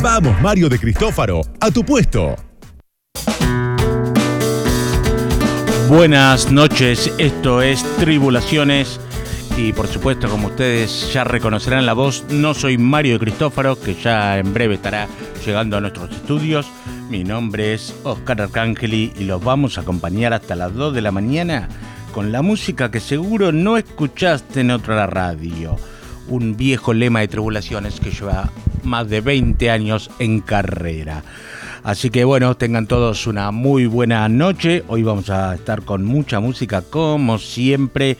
Vamos, Mario de Cristófaro, a tu puesto. Buenas noches, esto es Tribulaciones y por supuesto como ustedes ya reconocerán la voz, no soy Mario de Cristófaro, que ya en breve estará llegando a nuestros estudios. Mi nombre es Oscar Arcángeli y los vamos a acompañar hasta las 2 de la mañana con la música que seguro no escuchaste en otra radio. Un viejo lema de tribulaciones que lleva más de 20 años en carrera. Así que bueno, tengan todos una muy buena noche. Hoy vamos a estar con mucha música como siempre.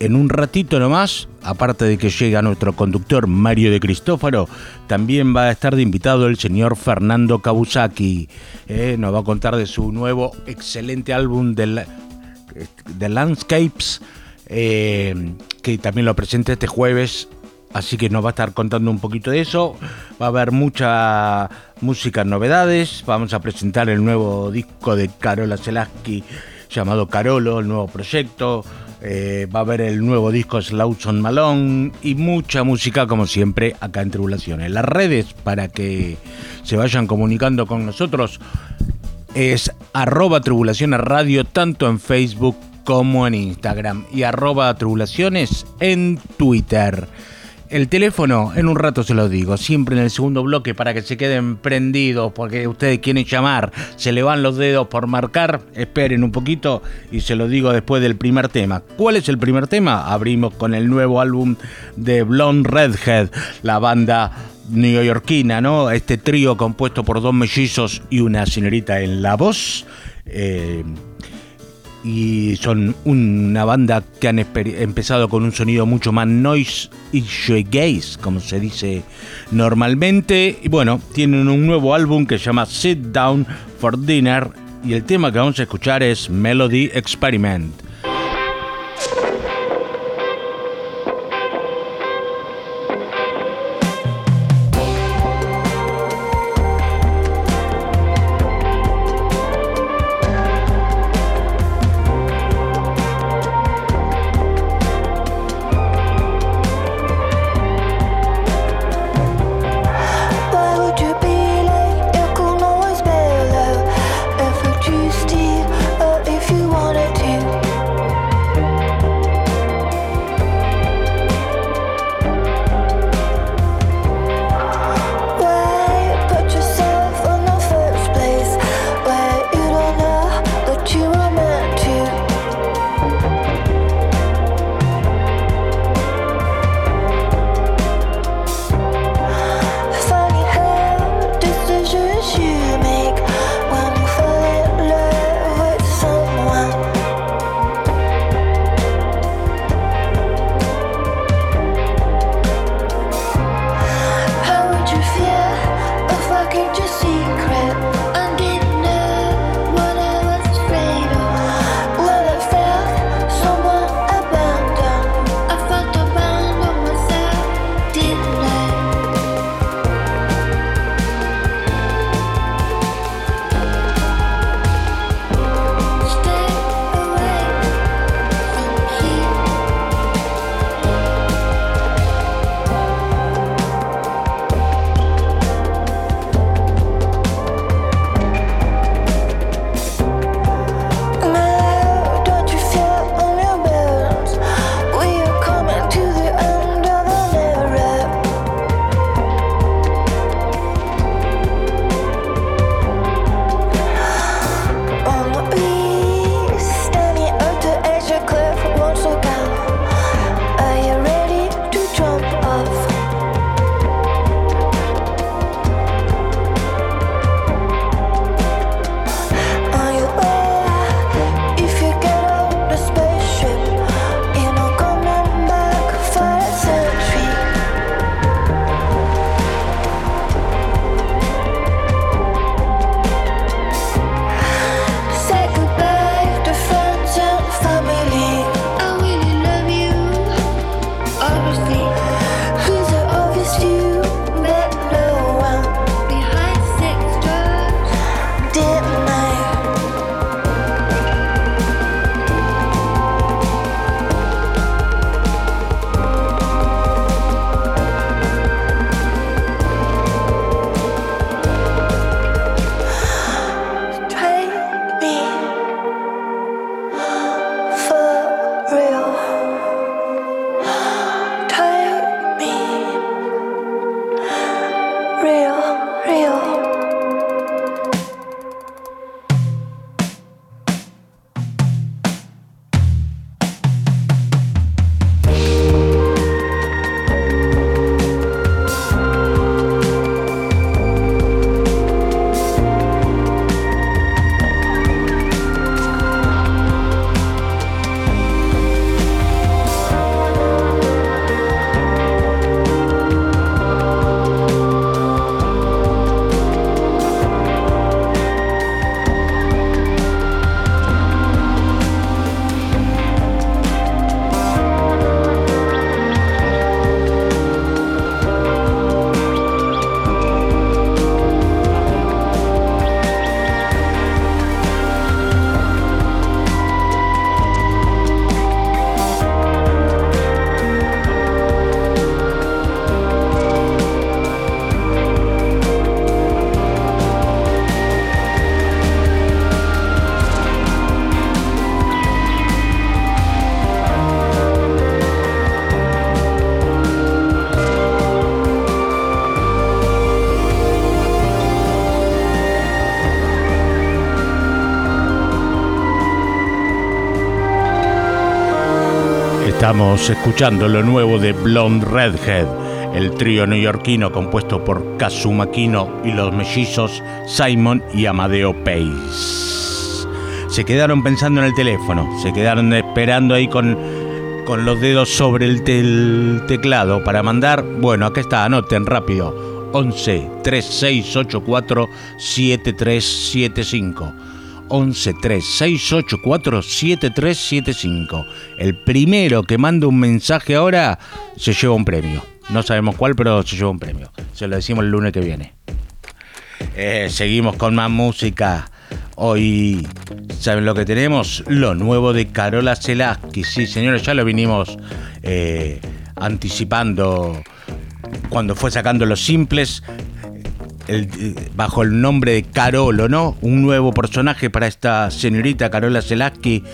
En un ratito nomás, aparte de que llega nuestro conductor Mario de Cristófaro, también va a estar de invitado el señor Fernando Kawasaki. Eh, nos va a contar de su nuevo excelente álbum de, de Landscapes, eh, que también lo presenta este jueves Así que nos va a estar contando un poquito de eso. Va a haber mucha música, novedades. Vamos a presentar el nuevo disco de Carola Selaski llamado Carolo, el nuevo proyecto. Eh, va a haber el nuevo disco Slauson Malone y mucha música como siempre acá en Tribulaciones. Las redes para que se vayan comunicando con nosotros es arroba tribulaciones radio tanto en Facebook como en Instagram y arroba tribulaciones en Twitter. El teléfono, en un rato se lo digo, siempre en el segundo bloque para que se queden prendidos, porque ustedes quieren llamar, se le van los dedos por marcar, esperen un poquito y se lo digo después del primer tema. ¿Cuál es el primer tema? Abrimos con el nuevo álbum de Blonde Redhead, la banda neoyorquina, ¿no? Este trío compuesto por dos mellizos y una señorita en la voz. Eh, y son una banda que han empezado con un sonido mucho más noise y shoegaze, como se dice normalmente. Y bueno, tienen un nuevo álbum que se llama Sit Down for Dinner y el tema que vamos a escuchar es Melody Experiment. Estamos escuchando lo nuevo de Blonde Redhead, el trío neoyorquino compuesto por Kazuma Kino y los mellizos Simon y Amadeo Pace. Se quedaron pensando en el teléfono, se quedaron esperando ahí con, con los dedos sobre el, teclado para mandar. Bueno, acá está, anoten rápido. 11 3684 7375. 11 3684 7375. El primero que manda un mensaje ahora se lleva un premio. No sabemos cuál, pero se lleva un premio. Se lo decimos el lunes que viene. Eh, seguimos con más música. Hoy, ¿saben lo que tenemos? Lo nuevo de Carola Selaski. Sí, señores, ya lo vinimos eh, anticipando cuando fue sacando los simples bajo el nombre de Carolo, ¿no? Un nuevo personaje para esta señorita Carola Selaski.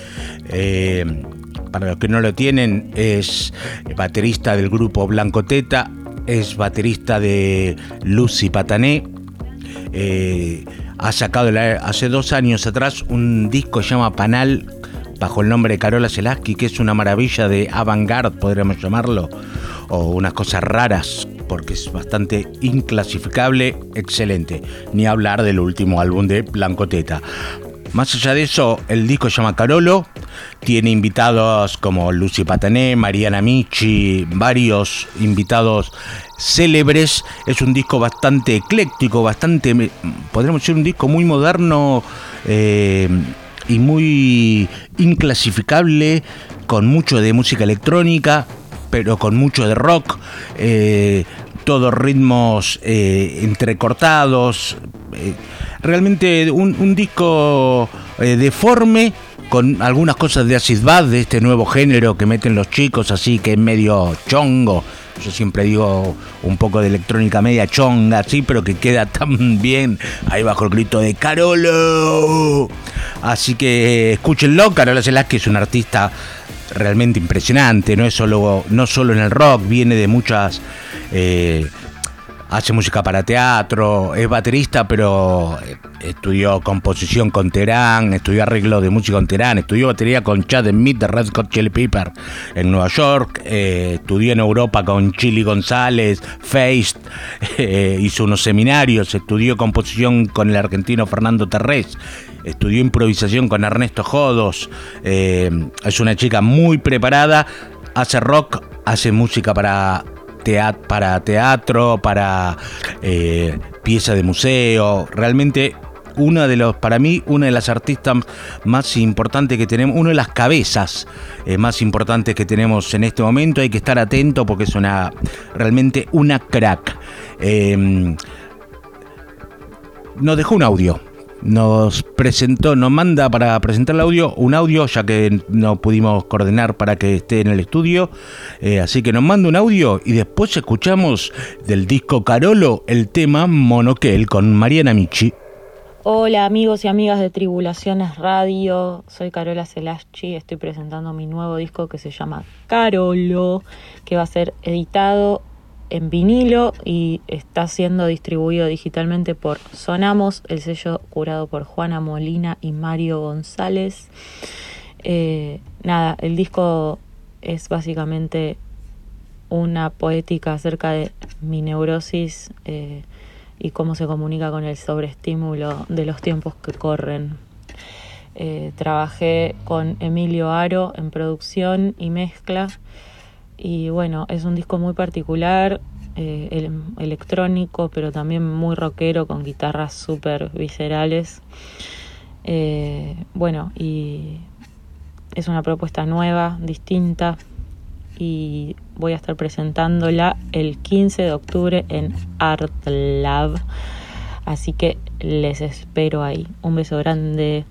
Eh, para los que no lo tienen, es baterista del grupo Blanco Teta, es baterista de Lucy Patané. Eh, ha sacado hace dos años atrás un disco que se llama Panal bajo el nombre de Carola Selaski, que es una maravilla de avant-garde, podríamos llamarlo, o unas cosas raras porque es bastante inclasificable, excelente. Ni hablar del último álbum de Blanco Teta. Más allá de eso, el disco se llama Carolo, tiene invitados como Lucy Patané, Mariana Michi, varios invitados célebres. Es un disco bastante ecléctico, bastante, podríamos decir, un disco muy moderno eh, y muy inclasificable, con mucho de música electrónica, pero con mucho de rock, eh, todos ritmos eh, entrecortados. Eh, realmente un, disco deforme con algunas cosas de acid bath, de este nuevo género que meten los chicos, así que es medio chongo. Yo siempre digo un poco de electrónica media chonga, así, pero que queda tan bien ahí bajo el grito de Carolo. Así que escúchenlo, Carola que es un artista realmente impresionante, no es solo, no solo en el rock, viene de muchas eh, hace música para teatro, es baterista, pero eh, estudió composición con Terán, estudió arreglo de música con Terán, estudió batería con Chad Smith de Red Hot Chili Pepper en Nueva York, eh, estudió en Europa con Chili González, Feist, hizo unos seminarios, estudió composición con el argentino Fernando Terrés estudió improvisación con Ernesto Jodos, eh, es una chica muy preparada, hace rock, hace música para, para teatro, para eh, pieza de museo, realmente una de los, para mí, una de las artistas más importantes que tenemos, una de las cabezas eh, más importantes que tenemos en este momento. Hay que estar atento porque es una realmente una crack. nos dejó un audio nos presentó, nos manda para presentar el audio, un audio, ya que no pudimos coordinar para que esté en el estudio. Eh, así que nos manda un audio y después escuchamos del disco Carolo el tema Monoquel con Mariana Michi. Hola amigos y amigas de Tribulaciones Radio, soy Carola Celaschi, estoy presentando mi nuevo disco que se llama Carolo, que va a ser editado en vinilo y está siendo distribuido digitalmente por Sonamos, el sello curado por Juana Molina y Mario González. Eh, nada, el disco es básicamente una poética acerca de mi neurosis eh, y cómo se comunica con el sobreestímulo de los tiempos que corren. Eh, trabajé con Emilio Aro en producción y mezcla. Y bueno, es un disco muy particular, eh, electrónico, pero también muy rockero, con guitarras súper viscerales. Eh, bueno, y es una propuesta nueva, distinta, y voy a estar presentándola el 15 de octubre en Art Lab. Así que les espero ahí. Un beso grande.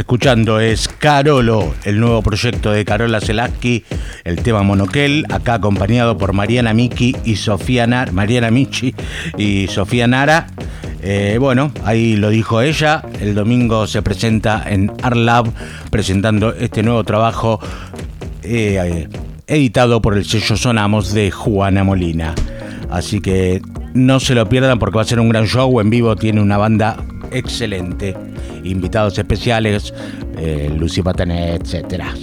Escuchando es Carolo, el nuevo proyecto de Carola Selaski, el tema Monoquel, acá acompañado por Mariana Miki y Sofía Nara, Mariana Michi y Sofía Nara. Eh, bueno, ahí lo dijo ella, el domingo se presenta en Arlab presentando este nuevo trabajo eh, editado por el sello Sonamos de Juana Molina. Así que no se lo pierdan porque va a ser un gran show en vivo, tiene una banda excelente, invitados especiales, eh, Lucy Patané, etcétera.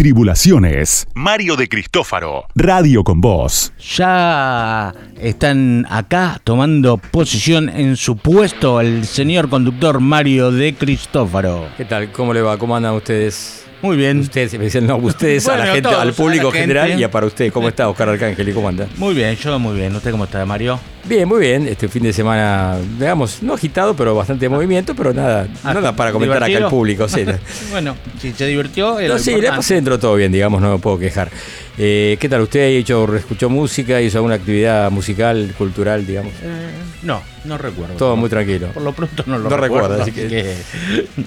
Tribulaciones. Mario de Cristófaro. Radio con Voz. Ya están acá tomando posición en su puesto el señor conductor Mario de Cristófaro. ¿Qué tal? ¿Cómo le va? ¿Cómo andan ustedes? Muy bien. Ustedes, me dicen, no, ustedes a la gente, todos, al público general gente. y a para usted. ¿Cómo está Oscar Arcángel y cómo anda? Muy bien, yo muy bien. ¿Usted cómo está, Mario? Bien, muy bien. Este fin de semana, digamos, no agitado, pero bastante movimiento, pero nada, Ah, nada para comentar acá ¿divertido? al público. Sí, bueno, si se divirtió, era No, sí, le importante. pasé dentro todo bien, digamos, no me puedo quejar. Eh, ¿Qué tal usted? ¿Hecho, ¿Escuchó música? ¿Hizo alguna actividad musical, cultural, digamos? Eh, no, no recuerdo. Todo muy tranquilo. Por lo pronto no lo No recuerdo. así que-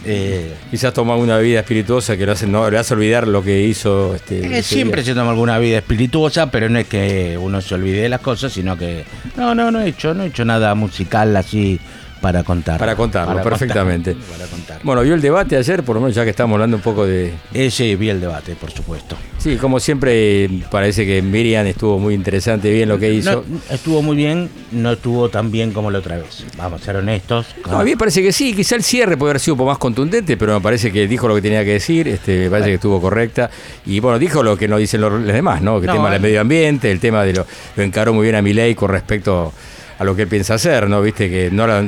eh, Quizás toma una bebida espirituosa que lo hace, no, le hace olvidar lo que hizo. Este, Eh, siempre día. se toma alguna vida espirituosa, pero no es que uno se olvide de las cosas, sino que no, no, no he hecho, no he hecho nada musical así para contar. Para contarlo, Para perfectamente. contar, para contar. Bueno, vio el debate ayer, por lo menos ya que estamos hablando un poco de... Eh, sí, vi el debate, por supuesto. Sí, como siempre, parece que Miriam estuvo muy interesante, bien lo que hizo. No, estuvo muy bien, no estuvo tan bien como la otra vez. Vamos a ser honestos. No, a mí me parece que sí, quizá el cierre puede haber sido un poco más contundente, pero me parece que dijo lo que tenía que decir, este, me parece que estuvo correcta. Y bueno, dijo lo que no dicen los, demás, ¿no? Que el No, tema del eh. medio ambiente, el tema de lo, lo encaró muy bien a Milei con respecto a lo que él piensa hacer, ¿no? Viste que no al-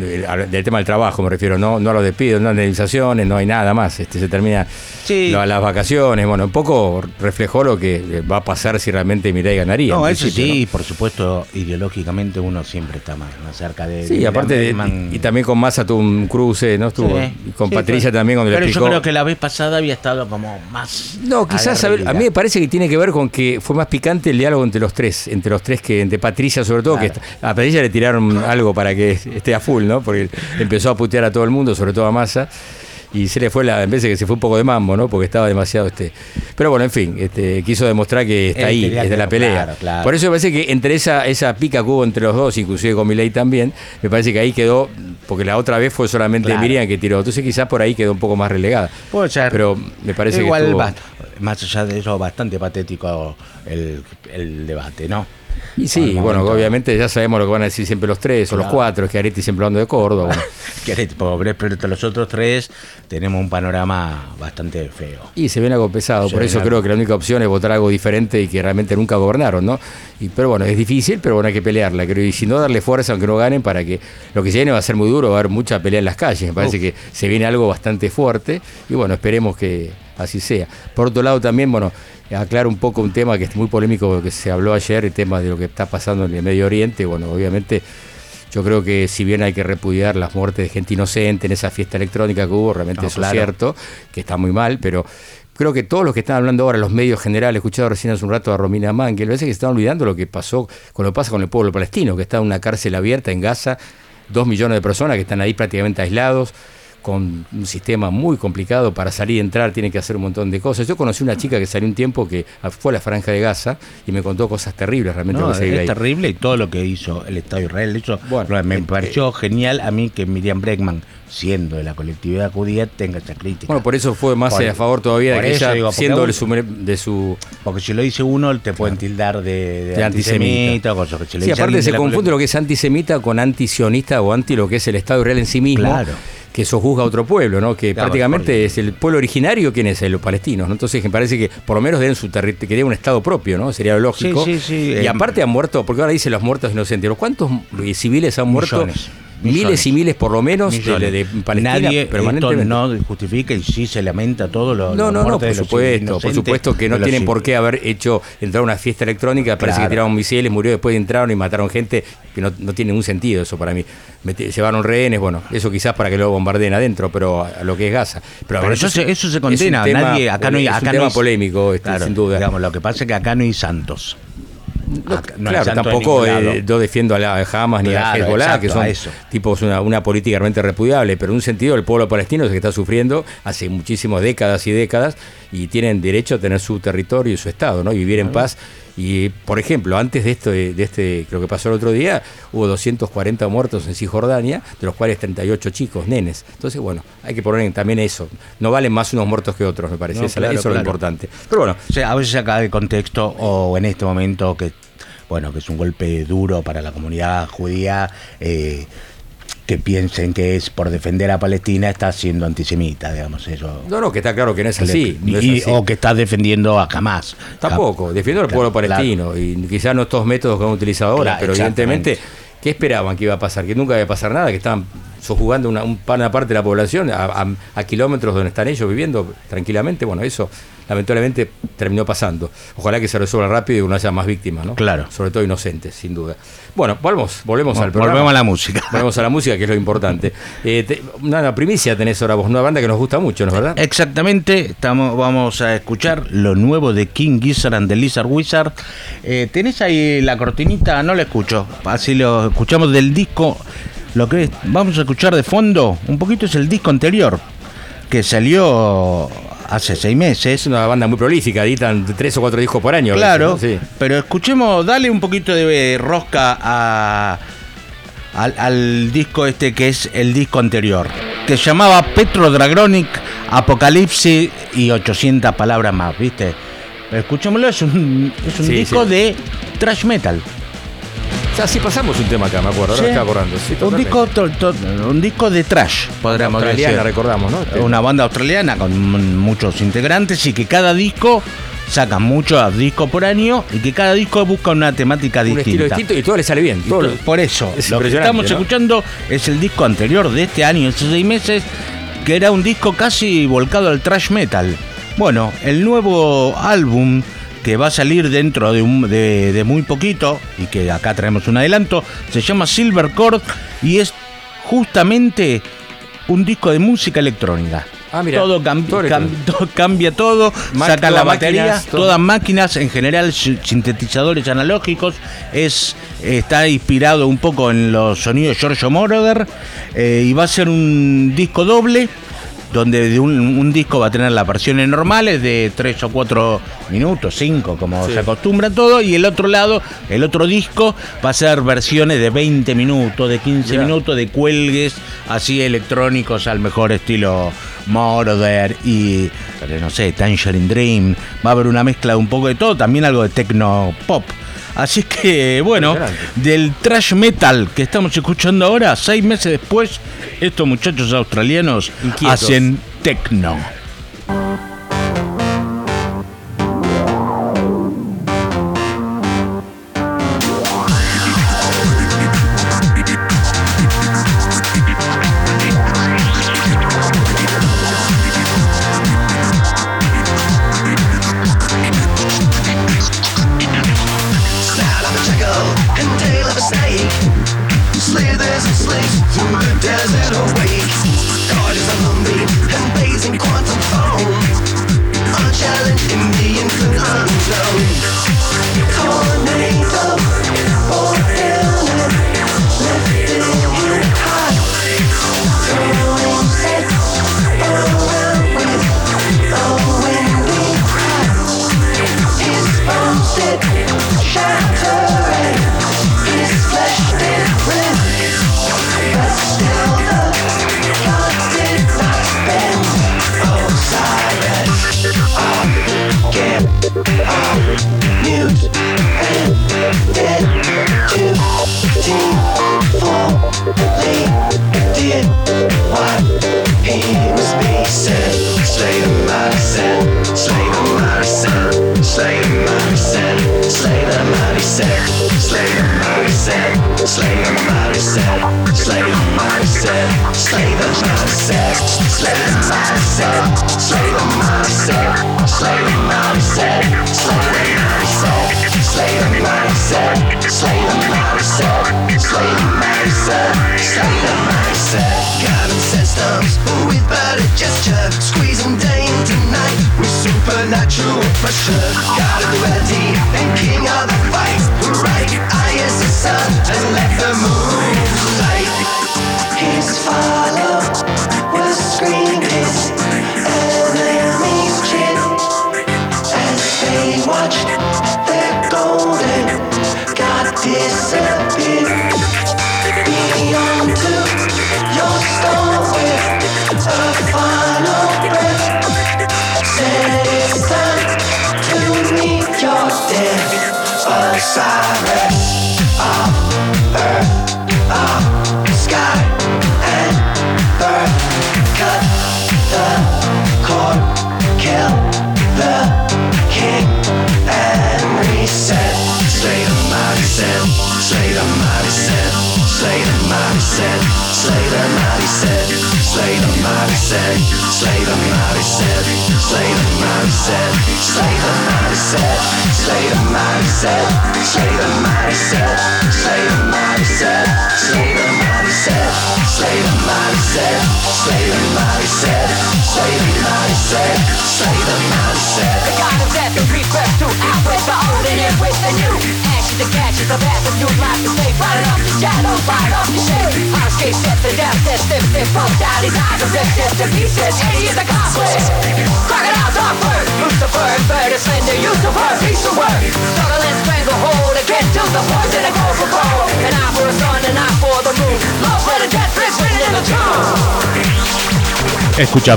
del tema del trabajo me refiero, no, no a los despidos, no a indemnizaciones, no hay nada más. Este, se termina Sí. lo- las vacaciones, bueno, un poco reflejó lo que va a pasar si realmente Milei ganaría. No, eso sí, ¿no? por supuesto, ideológicamente uno siempre está más, más cerca de. Sí, de aparte de, y, y también con Massa tuvo un cruce, ¿no? Estuvo Sí, y con sí, Patricia pero- también cuando le Pero explicó. yo creo que la vez pasada había estado como más. No, quizás a, ver, a mí me parece que tiene que ver con que fue más picante el diálogo entre los tres, entre los tres que entre Patricia sobre todo, Claro. que a Patricia le tiraron algo para que esté a full, ¿no? Porque empezó a putear a todo el mundo, sobre todo a Massa. y se le fue la, en vez de que se fue un poco de mambo, ¿no? Porque estaba demasiado este. Pero bueno, en fin, este, quiso demostrar que está ahí, quería es de que- la pelea. claro, claro. Por eso me parece que entre esa, esa pica que hubo entre los dos, inclusive con Milei también, me parece que ahí quedó, porque la otra vez fue solamente Claro. Miriam que tiró. Entonces quizás por ahí quedó un poco más relegada. Puede ser. Pero me parece Igual, que estuvo- más allá de eso, bastante patético el, el debate, ¿no? Y sí, bueno, momento. obviamente ya sabemos lo que van a decir siempre los tres o los cuatro, es que Areti siempre hablando de Córdoba. bueno. Que pobre, pero los otros tres tenemos un panorama bastante feo. Y se viene algo pesado, Se por eso algo. creo que la única opción es votar algo diferente y que realmente nunca gobernaron, ¿no? Y, pero bueno, es difícil, pero bueno, hay que pelearla, creo, y si no darle fuerza aunque no ganen para que lo que se viene va a ser muy duro, va a haber mucha pelea en las calles, me parece Uf. que se viene algo bastante fuerte y bueno, esperemos que así sea. Por otro lado también, bueno, aclaro un poco un tema que es muy polémico que se habló ayer, el tema de lo que está pasando en el Medio Oriente, bueno, obviamente yo creo que si bien hay que repudiar las muertes de gente inocente en esa fiesta electrónica que hubo, realmente No, eso claro. es cierto, que está muy mal, pero creo que todos los que están hablando ahora, los medios generales, he escuchado recién hace un rato a Romina parece que se están olvidando lo que pasó, con lo que pasa con el pueblo palestino, que está en una cárcel abierta en Gaza, dos millones de personas que están ahí prácticamente aislados, con un sistema muy complicado para salir y entrar, tiene que hacer un montón de cosas. Yo conocí una chica que salió un tiempo que fue a la franja de Gaza y me contó cosas terribles realmente No, es ahí. terrible y todo lo que hizo el Estado de Israel. Eso Bueno, me eh, pareció genial a mí que Miriam Bregman, siendo de la colectividad judía, tenga esa crítica. Bueno, por eso fue más Por- a favor todavía de que ella, digo, siendo de su, de su Porque si lo dice uno, te pueden tildar de, de De antisemita. o cosas que le Sí, aparte se de confunde lo que es antisemita con antisionista o anti lo que es el Estado Israel en sí mismo. Claro. Que eso juzga a otro pueblo, ¿no? Que Claro, prácticamente porque- es el pueblo originario, ¿quién es? Los palestinos, ¿no? Entonces me parece que por lo menos deben su territorio, que deben un Estado propio, ¿no? Sería lógico. Sí, sí, sí, Y eh, aparte han muerto, porque ahora dicen los muertos inocentes. ¿Pero ¿Cuántos eh, civiles han muerto? Millones, Miles y miles por lo menos de, Millones. de- de Palestina Nadie esto no justifica y sí se lamenta todo lo No, no, no, por supuesto, por supuesto que no tienen por qué haber hecho entrar una fiesta electrónica, parece que tiraron misiles, murió después entraron y mataron gente, que no, no tiene ningún sentido eso para mí. Llevaron rehenes, bueno, eso quizás para que lo bombardeen adentro, pero a, a lo que es Gaza. Pero, Pero eso, se, eso se es condena. tema Nadie, acá no hay, es acá un no tema hay- polémico, este, Claro, sin duda. Digamos, lo que pasa es que acá no hay santos. No, Acá no claro, tampoco eh, yo defiendo a la Hamas ni a Hezbollah, exacto, que son a eso. tipos una, una política realmente repudiable, pero en un sentido el pueblo palestino es el que está sufriendo hace muchísimas décadas y décadas y tienen derecho a tener su territorio y su estado, ¿no? Y vivir en paz. Y, por ejemplo, antes de esto, de este, creo que pasó el otro día, hubo 240 muertos en Cisjordania, de los cuales 38 chicos, nenes. Entonces, bueno, hay que poner también eso. No valen más unos muertos que otros, me parece. No, Esa- claro, eso es lo importante. Pero bueno, O sea, a veces acá de contexto o en este momento que bueno que es un golpe duro para la comunidad judía eh, que piensen que es por defender a Palestina está siendo antisemita, digamos eso. no, no, que está claro que no es así. no es Y- así. o que está defendiendo a Hamas. Tampoco, defiendo al pueblo Claro, palestino y quizás no estos métodos que han utilizado ahora, Claro, pero evidentemente, ¿qué esperaban que iba a pasar? Que nunca iba a pasar nada, que estaban sojugando una, un- una parte de la población a, a- a kilómetros donde están ellos viviendo tranquilamente. Bueno, eso lamentablemente terminó pasando. Ojalá que se resuelva rápido y no haya más víctimas, ¿no? Claro. Sobre todo inocentes, sin duda. Bueno, volvemos, volvemos al programa. Volvemos a la música. Volvemos a la música, que es lo importante. Eh, te- una, primicia tenés ahora vos, una banda que nos gusta mucho, ¿no es verdad? Exactamente, estamos, vamos a escuchar lo nuevo de King Gizzard and the Lizard Wizard. Eh, ¿Tenés ahí la cortinita? No la escucho. Así lo escuchamos del disco. Lo que es- vamos a escuchar de fondo, un poquito es el disco anterior, que salió hace seis meses. Es una banda muy prolífica, editan tres o cuatro discos por año. a veces, Claro, ¿no? Sí. pero escuchemos, dale un poquito de rosca a, al, al disco este que es el disco anterior, que se llamaba Petro Dragonic, Apocalipsis y 800 palabras más, ¿viste? Pero escuchémoslo, es un, es un Sí, disco sí. de thrash metal. O sea, sí pasamos un tema acá, me acuerdo, ahora me estaba acordando. Sí, un, disco, to- to- un disco de trash, podríamos Australiana, decir. recordamos, ¿no? Una banda australiana con muchos integrantes y que cada disco saca muchos discos por año y que cada disco busca una temática un distinta. estilo distinto y todo le sale bien. Todo Por eso, Es lo que estamos ¿no? escuchando es el disco anterior de este año, estos seis meses, que era un disco casi volcado al thrash metal. Bueno, el nuevo álbum que va a salir dentro de, un- de- de muy poquito, y que acá traemos un adelanto, se llama Silver Cord y es justamente un disco de música electrónica. Ah, mira, todo, cam- cambia todo, saca la batería, máquinas, todas máquinas, en general si- sintetizadores analógicos, es está inspirado un poco en los sonidos de Giorgio Moroder eh, y va a ser un disco doble donde de un, un disco va a tener las versiones normales de 3 o 4 minutos, 5, como Sí. se acostumbra todo, y el otro lado, el otro disco, va a ser versiones de 20 minutos, de 15 Mirá. minutos, de cuelgues así electrónicos al mejor estilo Moroder y, no sé, Tangerine Dream. Va a haber una mezcla de un poco de todo, también algo de techno pop. Así que, bueno, del trash metal que estamos escuchando ahora, seis meses después, estos muchachos australianos Inquietos. hacen techno.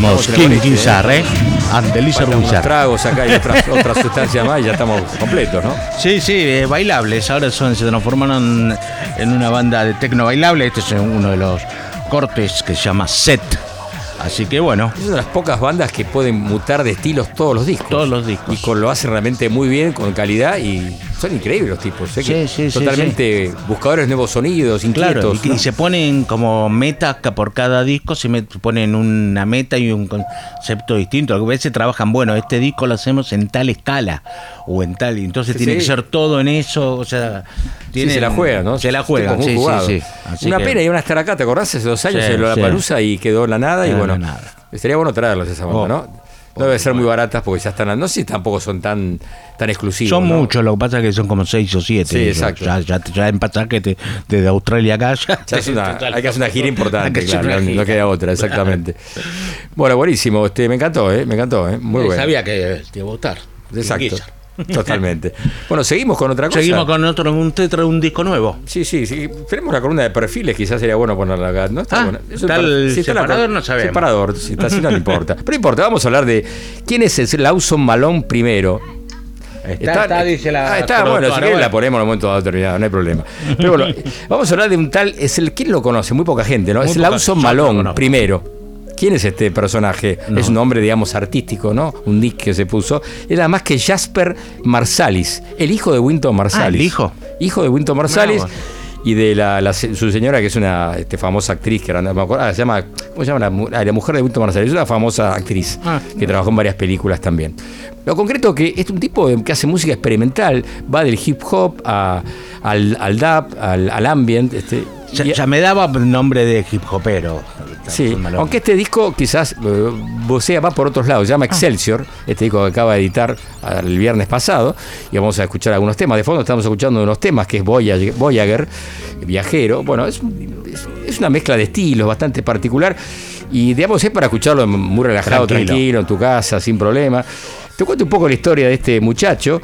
Vamos, King Gizzard, ¿eh? And the Lizard unos tragos acá y otras, otras sustancias más y ya estamos completos, ¿no? Sí, sí, eh, bailables. Ahora son, se transformaron en una banda de tecno bailable. Este es uno de los cortes que se llama Set. Así que bueno, Es una de las pocas bandas que pueden mutar de estilos todos los discos. todos los discos. Y con, lo hacen realmente muy bien, con calidad y son increíbles los tipos. Sí, sí, totalmente buscadores de nuevos sonidos, Claro, inquietos. y, y ¿no? se ponen como metas por cada disco, se met- ponen una meta y un concepto distinto. A veces trabajan, bueno, este disco lo hacemos en tal escala o en tal, y entonces tiene que ser todo en eso, o sea, tienen- se la juegan, ¿no? Se la muy sí. Así Una que- pena, iban a estar acá, ¿te acordás? Hace dos años Sí, en la palusa y quedó en la nada. y bueno, nada. estaría bueno traerlos esa banda, Oh. ¿no? No debe ser muy baratas porque ya están. No sé si tampoco son tan, tan exclusivos. Son ¿no? muchos, lo que pasa es que son como seis o siete. Sí, ellos. exacto. Ya, ya, ya en pasaje te- desde Australia acá ya. Ya es una- hay que hacer una gira importante, claro, una no queda otra, exactamente. Bueno, buenísimo, este, me encantó, ¿eh? me encantó, ¿eh? muy Eh, bueno. Sabía que te iba a gustar. Exacto. totalmente. Bueno, seguimos con otra cosa. Seguimos con otro, un tetra, un disco nuevo. Sí, sí, sí. Tenemos la columna de perfiles, quizás sería bueno ponerla acá. ¿no? Está Ah, buena. Es está el está la separador, no sabemos. Separador, si está así no importa. Pero no importa, vamos a hablar de quién es el Lawson Malone primero. Está, está, dice la. Ah, está, bueno, si quieres la ponemos en un momento dado terminado, no hay problema. Pero bueno, vamos a hablar de un tal, es el, ¿quién lo conoce? Muy poca gente, ¿no? Muy es Lawson conozco. primero. ¿Quién es este personaje? No. Es un nombre, digamos, artístico, ¿no? Un nick que se puso. Era más que Jasper Marsalis, el hijo de Winton Marsalis. Ah, ¿el hijo? Hijo de Winton Marsalis. Bravo. Y de la, la- su señora, que es una este, famosa actriz, que era, no me acuerdo, ah, se llama, ¿cómo se llama? La, ah, la mujer de Winton Marsalis, es una famosa actriz Ah. que trabajó en varias películas también. Lo concreto que es un tipo que hace música experimental, va del hip hop a- al, al dub, al, al ambient. Este, Ya, y- ya me daba nombre de hip hopero. Sí, aunque este disco quizás eh, vocea va por otros lados, se llama Ah. Excelsior, este disco que acaba de editar el viernes pasado, y vamos a escuchar algunos temas. De fondo estamos escuchando unos temas que es Voyager, Voyager, viajero. Bueno, es, es- es una mezcla de estilos bastante particular, y digamos es para escucharlo muy relajado, Tranquilo. tranquilo, en tu casa, sin problema. Te cuento un poco la historia de este muchacho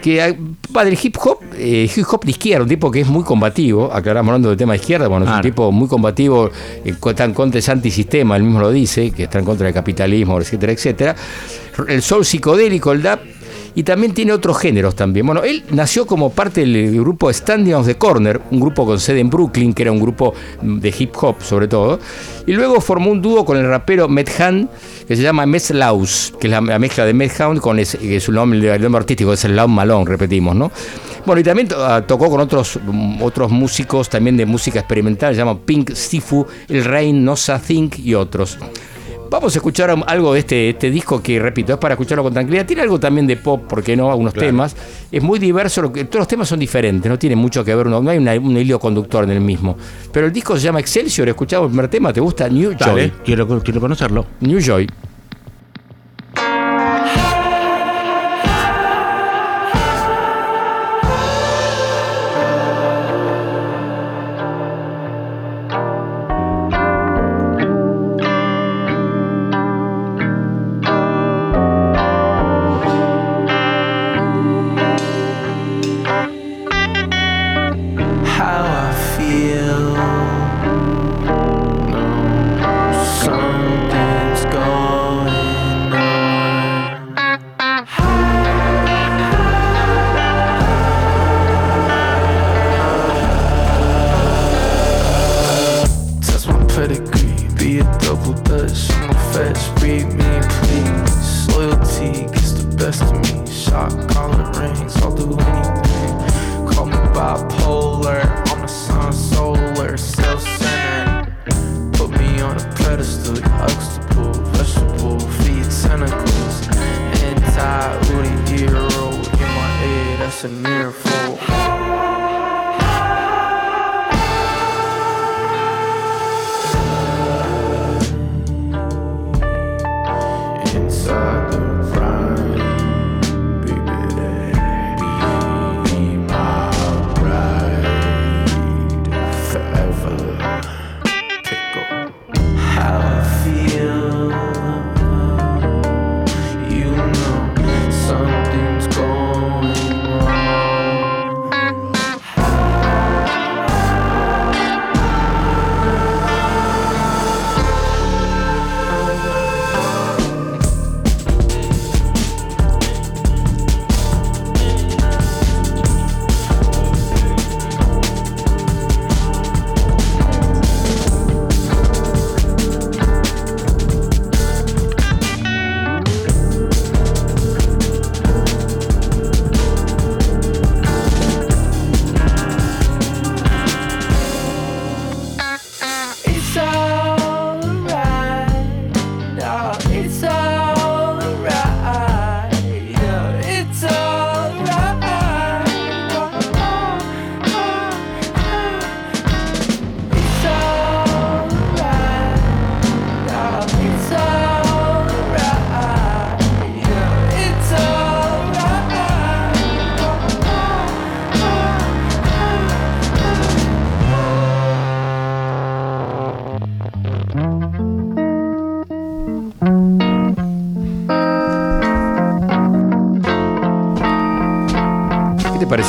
que va del hip hop, eh, hip hop de izquierda, un tipo que es muy combativo, aclaramos hablando del tema de izquierda, bueno, es un tipo muy combativo, eh, está en contra es antisistema, él mismo lo dice, que está en contra del capitalismo, etcétera, etcétera. El soul psicodélico, el dub, y también tiene otros géneros también. Bueno, él nació como parte del grupo Standing on the Corner, un grupo con sede en Brooklyn, que era un grupo mm, de hip hop sobre todo, y luego formó un dúo con el rapero Medhan, que se llama Meth Laus, que es la, la mezcla de Medhan con es su nombre, el nombre artístico, es el Laun Malone, repetimos, ¿no? Bueno, y también ah, tocó con otros, mm, otros músicos también de música experimental, se llaman Pink Sifu, El Rain, Nosa Think y otros. Vamos a escuchar algo de este, este disco que, repito, es para escucharlo con tranquilidad. Tiene algo también de pop, ¿por qué no? Algunos temas. Es muy diverso, lo que, todos los temas son diferentes, no tiene mucho que ver, no, no hay una- un hilo conductor en el mismo. Pero el disco se llama Excelsior, escuchamos el primer tema, ¿te gusta? New Joy. Quiero, quiero conocerlo. New Joy.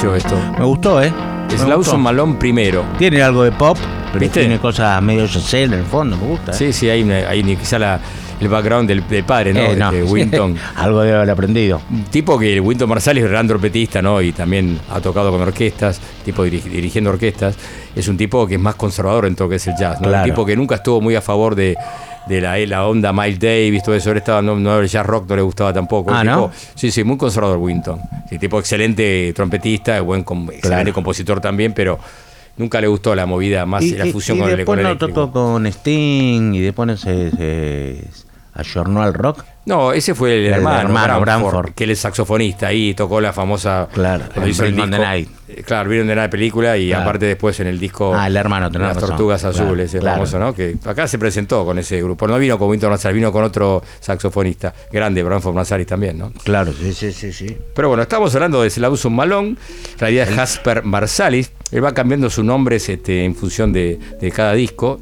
Pareció esto? Me gustó, ¿eh? Me Slauson gustó. Malone primero. Tiene algo de pop, pero ¿Viste? tiene cosas medio Giselle en el fondo, me gusta. ¿eh? Sí, sí, hay, una- hay ni- quizá la- el background del, del padre, ¿no? Eh, no. Este, Winton. algo debe haber aprendido. Un tipo que Winton Marsalis es gran trompetista, ¿no? Y también ha tocado con orquestas, tipo diri- dirigiendo orquestas. Es un tipo que es más conservador en todo lo que es el jazz, ¿no? Claro. Un tipo que nunca estuvo muy a favor de, de la, la onda Miles Davis, todo eso. Él estaba, no, no, el jazz rock no le gustaba tampoco. Ah, ¿no? Sí, sí, muy conservador Winton. Sí, tipo excelente trompetista, buen com- excelente compositor también, pero nunca le gustó la movida más, y, la y- fusión y con el después con el no tocó con Sting y después se, se ayornó al rock. No, ese fue el, El hermano, hermano, Branford, Branford. que él es saxofonista y tocó la famosa. Claro, hizo el the Night. eh, Claro, vieron de la película y Claro. aparte después en el disco. Ah, el hermano, Las razón. Tortugas Azules, claro. famoso, ¿no? Que acá se presentó con ese grupo. No vino con Winton Marsalis, vino con otro saxofonista, grande, Branford Marsalis también, ¿no? Claro, sí, sí, sí, sí. Pero bueno, estamos hablando de Slauson Malone, en realidad es Jasper Marsalis. Él va cambiando sus nombres este, en función de, de cada disco.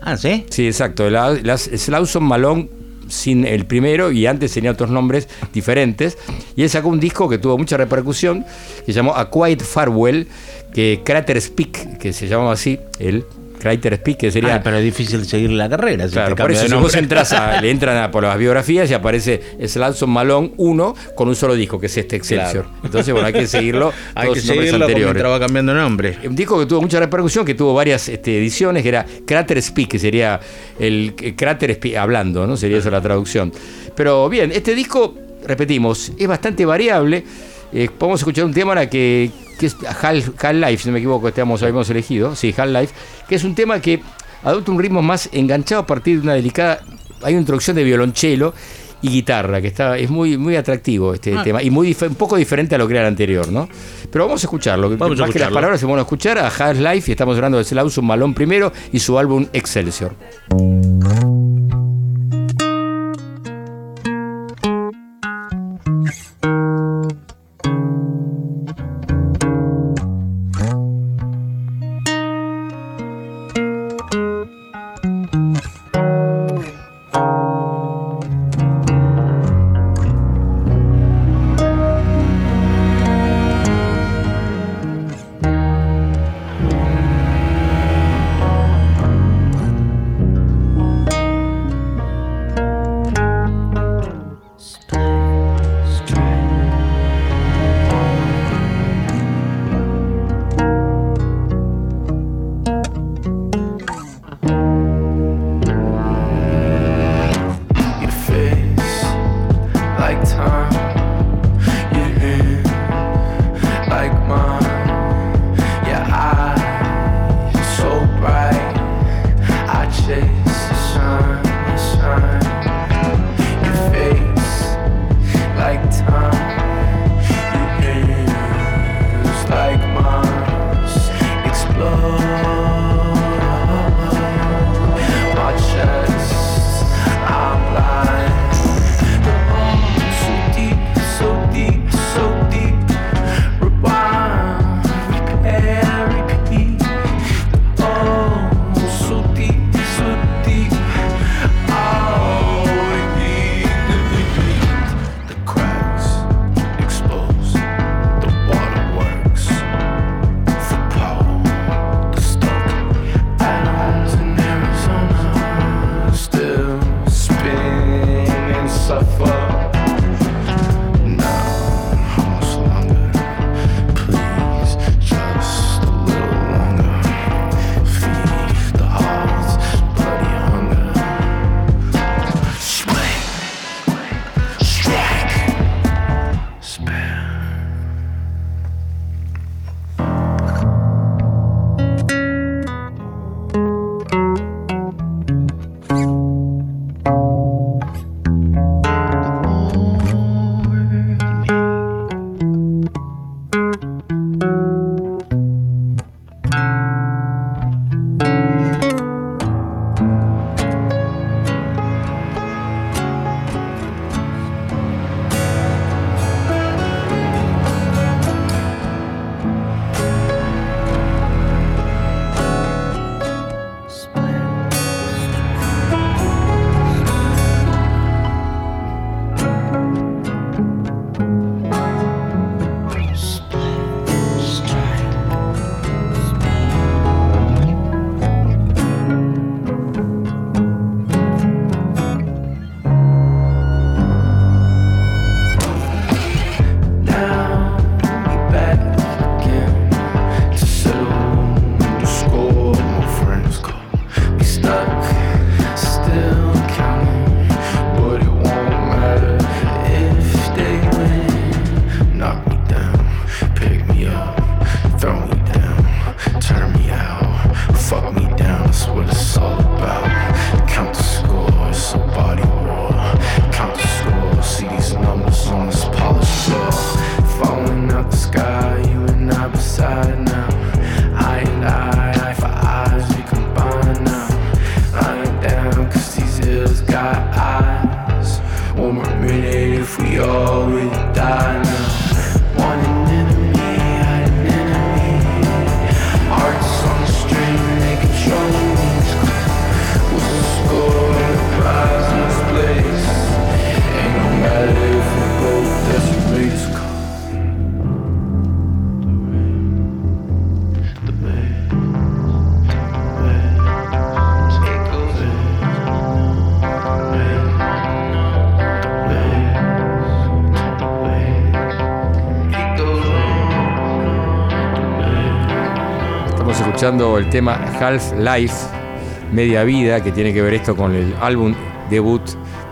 Ah, ¿sí? Sí, exacto. La, las Slauson Malone sin el primero y antes tenía otros nombres diferentes. Y él sacó un disco que tuvo mucha repercusión, que se llamó A Quiet Farewell, que Crater Speak, que se llamaba así, el Crater Speak, que sería... Ah, pero es difícil seguir la carrera. Si Claro, por eso si vos entras a, le entran a, por las biografías y aparece Slauson Malone 1 con un solo disco, que es este Excelsior. Claro. Entonces, bueno, hay que seguirlo. Hay todos que seguirlo mientras va cambiando nombre. Un disco que tuvo mucha repercusión, que tuvo varias este, ediciones, que era Crater Speak, que sería el, el cráter Speak, hablando, ¿no? Sería esa la traducción. Pero bien, este disco, repetimos, es bastante variable. Eh, podemos escuchar un tema ahora que, que es Half- Half-Life, si no me equivoco, estamos, habíamos elegido, sí, Half-Life, que es un tema que adopta un ritmo más enganchado a partir de una delicada. Hay una introducción de violonchelo y guitarra, que está, es muy, muy atractivo este Ah. tema, y muy un poco diferente a lo que era el anterior, ¿no? Pero vamos a escucharlo. Vamos a Más que las palabras se van a escuchar a Half-Life, y estamos hablando de Slauson Malone primero y su álbum Excelsior. Estamos escuchando el tema Half Life, Media Vida, que tiene que ver esto con el álbum debut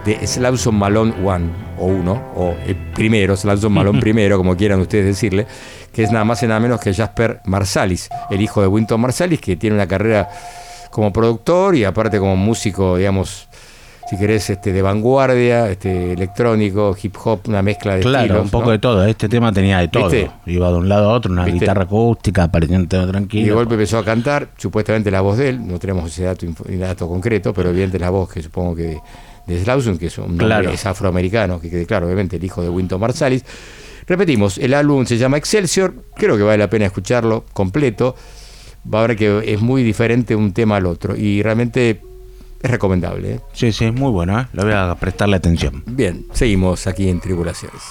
de Slavson Malone One, o uno, o el primero, Slavson Malone primero, como quieran ustedes decirle, que es nada más y nada menos que Jasper Marsalis, el hijo de Winton Marsalis, que tiene una carrera como productor y aparte como músico, digamos, si querés, este, de vanguardia, este, electrónico, hip hop, una mezcla de Claro, estilos, un poco ¿no? de todo. Este tema tenía de todo. ¿Viste? Iba de un lado a otro, una ¿Viste? guitarra acústica, aparentemente Y de tranquilo. golpe empezó a cantar, supuestamente la voz de él, no tenemos ese dato, concreto, pero evidente la voz que supongo que de, de Slauson, que es un Claro. es afroamericano, que quede claro, obviamente el hijo de Winton Marsalis. Repetimos, el álbum se llama Excelsior, creo que vale la pena escucharlo completo, va a ver que es muy diferente un tema al otro y realmente es recomendable. ¿eh? Sí, sí, muy bueno, ¿eh? Le voy a prestarle atención. Bien, seguimos aquí en Tribulaciones.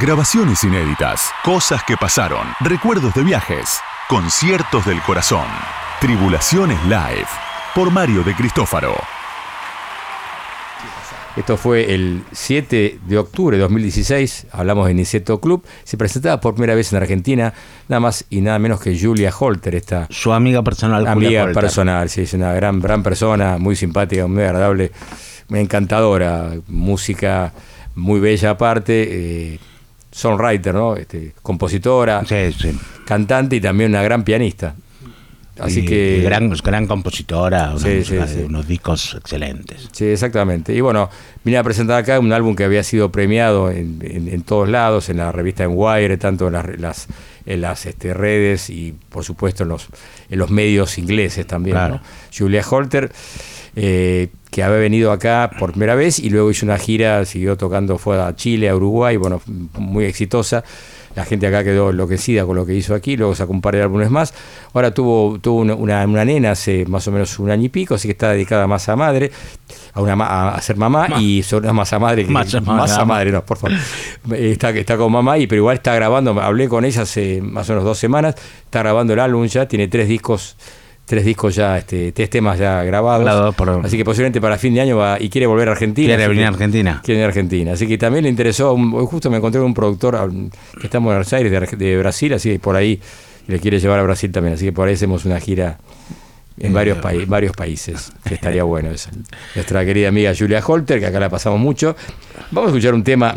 Grabaciones inéditas, cosas que pasaron, recuerdos de viajes, conciertos del corazón. Tribulaciones Live, por Mario de Cristófaro. Esto fue el 7 de octubre de 2016, hablamos de Niceto Club, se presentaba por primera vez en Argentina, nada más y nada menos que Julia Holter, esta Su amiga personal, Julia amiga Holter. personal, sí, es una gran, gran persona, muy simpática, muy agradable, muy encantadora, música muy bella aparte, eh, songwriter, ¿no? Este, compositora, Sí, sí. cantante y también una gran pianista. Así Y- que y gran, gran compositora, una Sí, música sí, de sí. unos discos excelentes. Sí, exactamente. Y bueno, vine a presentar acá un álbum que había sido premiado en, en- en todos lados, en la revista Enwire, tanto en las, las- en las este, redes y por supuesto en los, en los medios ingleses también. Claro. ¿no? Julia Holter, eh, que había venido acá por primera vez y luego hizo una gira, siguió tocando, fue a Chile, a Uruguay, bueno, muy exitosa. La gente acá quedó enloquecida con lo que hizo aquí, luego sacó un par de álbumes más. Ahora tuvo, tuvo una, una- una nena hace más o menos un año y pico, así que está dedicada más a madre, a, una, ma- a ser mamá Ma- y sobre más a madre que más a madre. madre, no, por favor. Está, está con mamá y pero igual está grabando, hablé con ella hace más o menos dos semanas, está grabando el álbum ya, tiene tres discos tres discos ya, este, tres temas ya grabados. Por- Así que posiblemente para fin de año va y quiere volver a Argentina. Quiere venir a Argentina. Quiere venir a Argentina. Así que también le interesó, un- justo me encontré con un productor ah, que está en Buenos Aires, de, Brasil, así que por ahí le quiere llevar a Brasil también. Así que por ahí hacemos una gira en Eh, varios, paí- varios países, que estaría bueno eso. Nuestra querida amiga Julia Holter, que acá la pasamos mucho. Vamos a escuchar un tema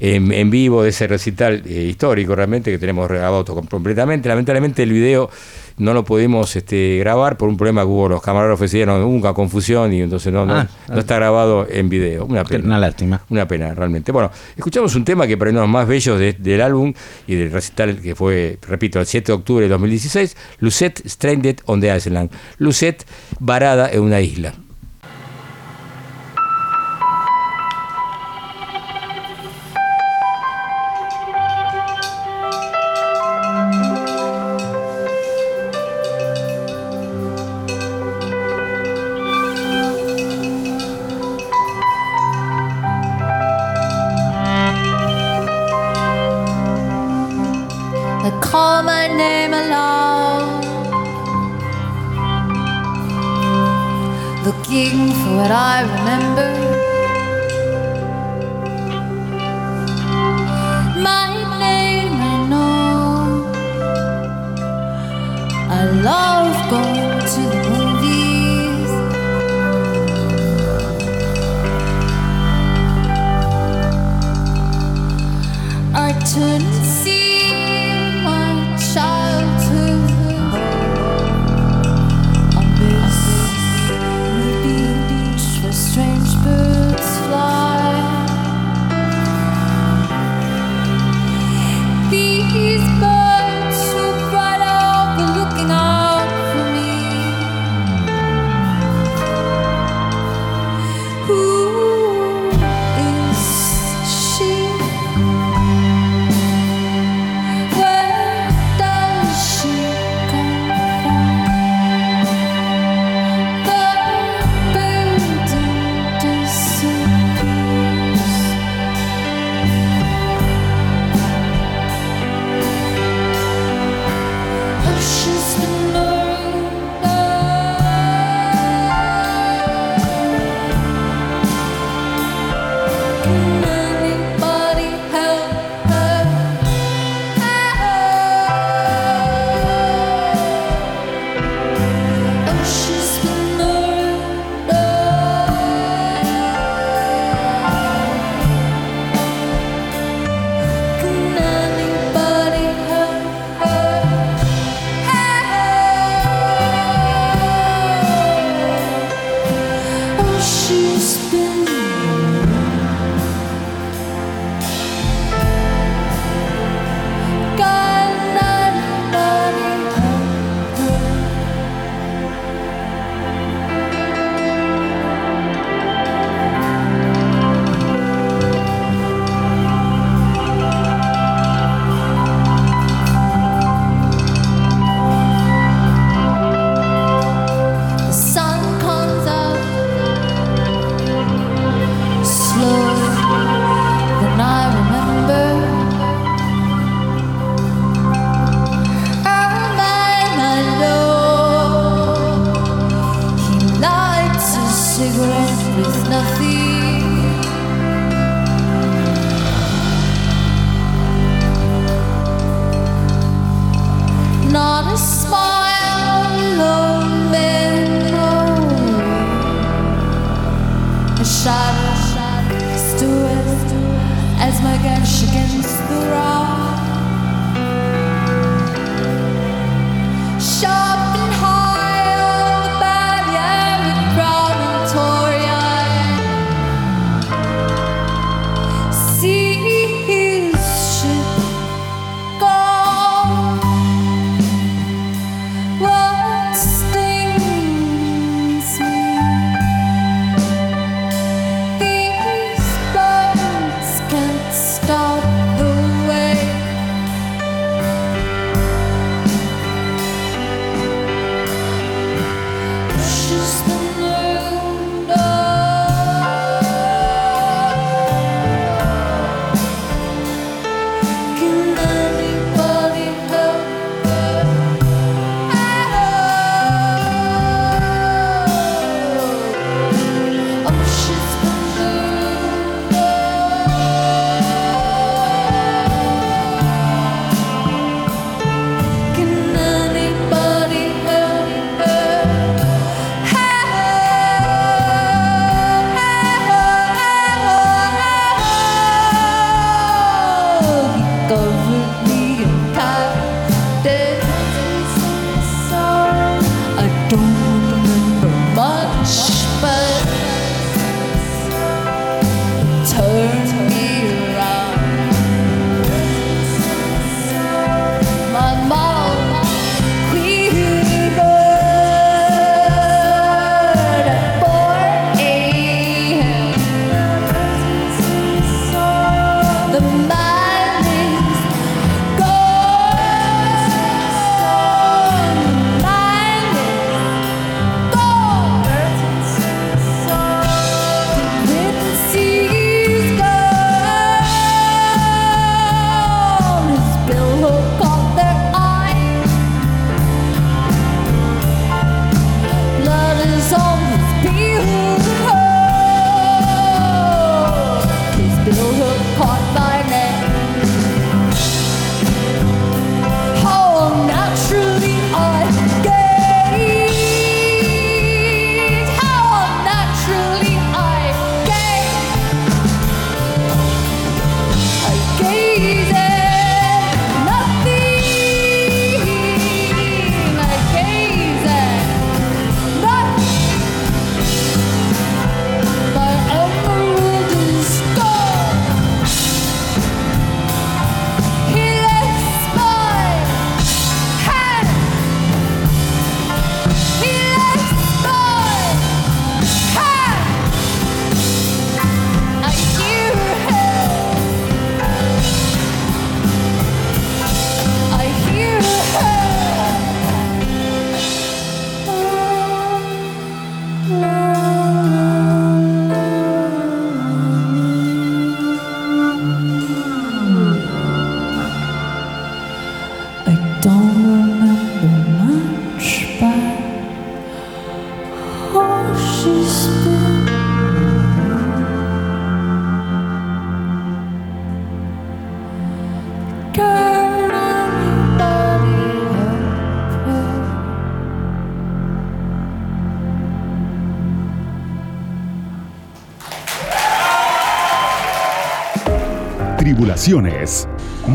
en, en vivo de ese recital eh, histórico realmente que tenemos grabado completamente. Lamentablemente el video no lo pudimos este, grabar por un problema que hubo los camarógrafos decidieron, una confusión y entonces no, Ah, no está grabado en video. Una pena. Una lástima. Una pena, realmente. Bueno, escuchamos un tema que para uno de los más bellos de- del álbum y del recital que fue, repito, el 7 de octubre de 2016, Lucette Stranded on the Island. Lucette varada en una isla. I love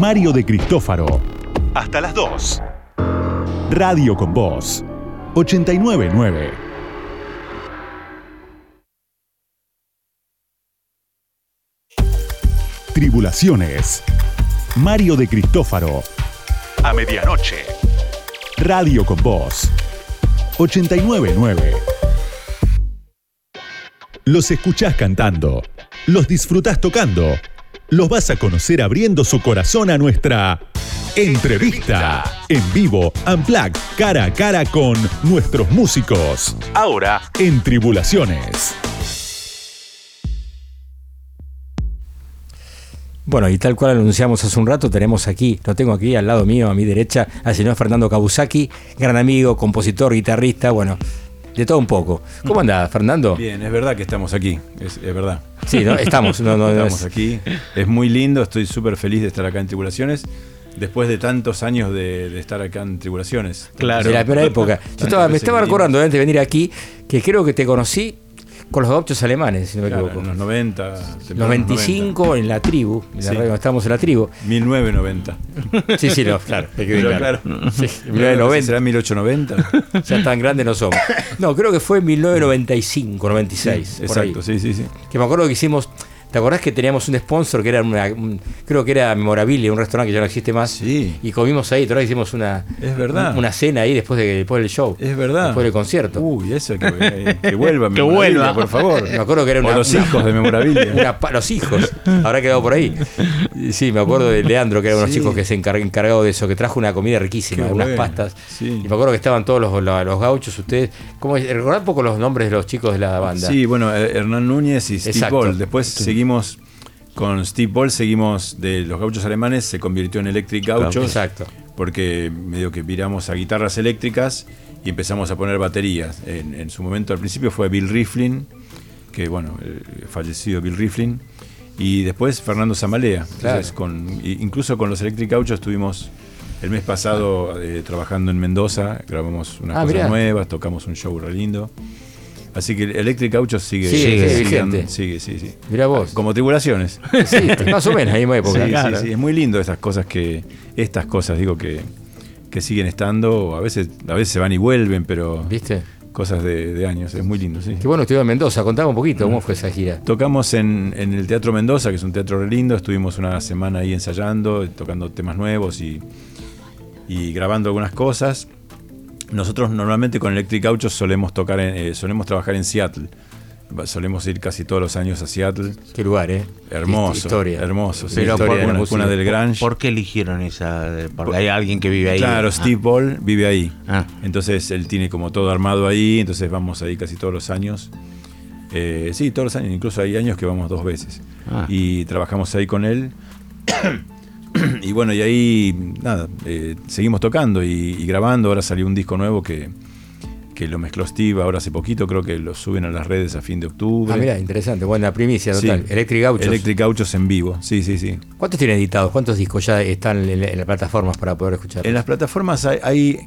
Mario de Cristófaro. Hasta las 2. Radio con Voz. 899. Tribulaciones. Mario de Cristófaro. A medianoche. Radio con Voz. 899. Los escuchás cantando. Los disfrutás tocando. Los vas a conocer abriendo su corazón a nuestra entrevista. En vivo, Unplugged, cara a cara con nuestros músicos. Ahora en Tribulaciones. Bueno, y tal cual anunciamos hace un rato, tenemos aquí, lo tengo aquí al lado mío, a mi derecha, al señor Fernando Kabusaki, gran amigo, compositor, guitarrista, bueno, de todo un poco. ¿Cómo anda, Fernando? Bien, es verdad que estamos aquí, es, es verdad. Sí, ¿no? Estamos, no, no, estamos es- aquí. Es muy lindo, estoy súper feliz de estar acá en Tribulaciones. Después de tantos años de, de estar acá en Tribulaciones. De la primera época. Yo estaba, me estaba recordando antes de venir aquí que creo que te conocí con los gauchos alemanes, si no me Claro, equivoco. en los 90. tempranos 95 en la tribu, en la Sí. radio estábamos en la tribu. 1990. Sí, sí, no, claro. hay que Pero claro. Sí, ¿Será 1990. 1890? Ya tan grandes no somos. No, creo que fue en 1995, 96. Sí, por ahí. exacto, sí, sí, sí. Que me acuerdo que hicimos. ¿Te acordás que teníamos un sponsor que era una, un- creo que era Memorabilia, un restaurante que ya no existe más? Sí. Y comimos ahí, vez hicimos una, Es verdad. una cena ahí después, de, después del show. Es verdad. Después del concierto. Uy, eso, que, eh, que vuelva. Que vuelva. por favor. Me acuerdo que era O una, los una- hijos de Memorabilia. los hijos. Habrá quedado por ahí. Sí, me acuerdo de Leandro, que era uno de los Sí. chicos que se encar- encargado de eso, que trajo una comida riquísima, Qué unas bueno. pastas. Sí. Y me acuerdo que estaban todos los, los, los gauchos, ustedes. ¿Cómo es? Recordad un poco los nombres de los chicos de la banda. Sí, bueno, eh, Hernán Núñez y Steve. Ball. Después seguimos con Steve Ball, seguimos de los gauchos alemanes, se convirtió en Electric Gauchos. Exacto. Porque medio que viramos a guitarras eléctricas y empezamos a poner baterías. En, en su momento, al principio fue Bill Riflin, que bueno, eh, fallecido Bill Riflin. Y después Fernando Zamalea. Claro. Entonces, con, i- incluso con los Electric Gauchos estuvimos el mes pasado eh, trabajando en Mendoza, grabamos unas Ah, cosas mirá. nuevas, tocamos un show re lindo. Así que el Electric Gauchos sigue, Sigue, sigue, sigue vigente. sigue, sí, sí. Mirá vos. Como tribulaciones. Sí, más o menos, ahí misma época. Sí, Claro. sí, sí, es muy lindo estas cosas que, estas cosas, digo, que, que siguen estando, a veces, a veces se van y vuelven, pero ¿Viste? cosas de, de años, es muy lindo, sí. Qué bueno estuvo en Mendoza. Contame un poquito cómo fue esa gira. Tocamos en, en el Teatro Mendoza, que es un teatro re lindo, estuvimos una semana ahí ensayando, tocando temas nuevos y, y grabando algunas cosas. Nosotros normalmente con Electric Gauchos solemos tocar, en- eh, solemos trabajar en Seattle. Solemos ir casi todos los años a Seattle. Qué lugar, ¿eh? Hermoso, Historia. hermoso. sí, Pero historia por- de la cuna- música cuna del Grange. ¿Por qué eligieron esa? Porque hay alguien que vive ahí. Claro, Ah. Steve Ball vive ahí. Ah. Entonces él tiene como todo armado ahí, entonces vamos ahí casi todos los años. Eh, sí, todos los años, incluso hay años que vamos dos veces. Ah. Y trabajamos ahí con él. y bueno, y ahí, nada, eh, seguimos tocando y, y grabando. Ahora salió un disco nuevo que, que lo mezcló Steve ahora hace poquito, creo que lo suben a las redes a fin de octubre. Ah, mira, interesante. Buena primicia Sí. total. Electric Gauchos. Electric Gauchos en vivo, sí, sí, sí. ¿Cuántos tienen editados? ¿Cuántos discos ya están en, en las plataformas para poder escuchar? En las plataformas hay, hay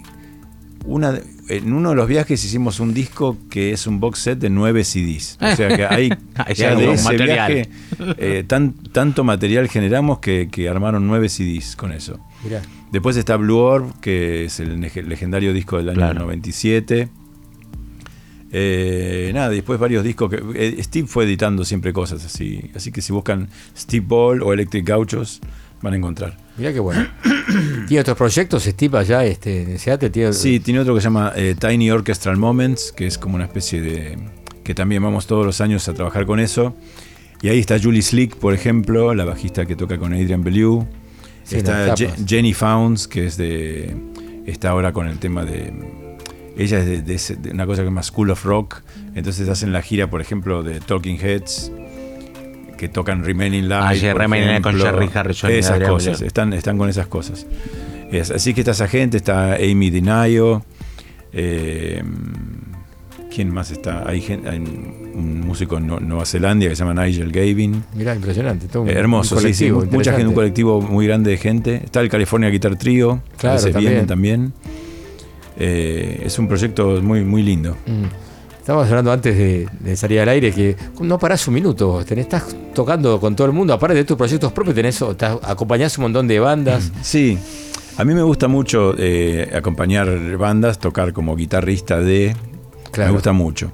una. En uno de los viajes hicimos un disco que es un box set de nueve CDs. O sea que hay Ahí ya de un ese material. viaje eh, tan, tanto material generamos que, que armaron nueve CDs con eso. Mirá. Después está Blue Orb, que es el legendario disco del año Claro. 97. Eh, nada, después varios discos que eh, Steve fue editando siempre cosas así. Así que si buscan Steve Ball o Electric Gauchos, van a encontrar. Mirá qué bueno. ¿Tiene otros proyectos, Steve, allá este, en Seattle? ¿Tiene- Sí, tiene otro que se llama eh, Tiny Orchestral Moments, que es como una especie de. que también vamos todos los años a trabajar con eso. Y ahí está Julie Slick, por ejemplo, la bajista que toca con Adrian Bellew. Sí, está Je-. Jenny Founds, que es de. está ahora con el tema de. Ella es de, de una cosa que se llama School of Rock. Entonces hacen la gira, por ejemplo, de Talking Heads, que tocan Remaining Live. Ah, sí, por Remaining con. Jerry Harrison Esas cosas, están, están con esas cosas. Es- así que está esa gente, está Amy Dinayo. eh, ¿Quién más está? Hay, gen- hay un músico en Nu- Nueva Zelanda que se llama Nigel Gavin. Mirá, impresionante. todo un- Eh, hermoso, un sí, sí. Mucha gente, un colectivo muy grande de gente. Está el California Guitar Trio. que Claro, a veces también. vienen también. Eh, es un proyecto muy, muy lindo. Mm. Estábamos hablando antes de, de salir al aire que no parás un minuto, vos, tenés, estás tocando con todo el mundo, aparte de tus proyectos propios, tenés, estás- acompañás un montón de bandas. Sí, a mí me gusta mucho eh, acompañar bandas, tocar como guitarrista de... Claro. Me gusta mucho.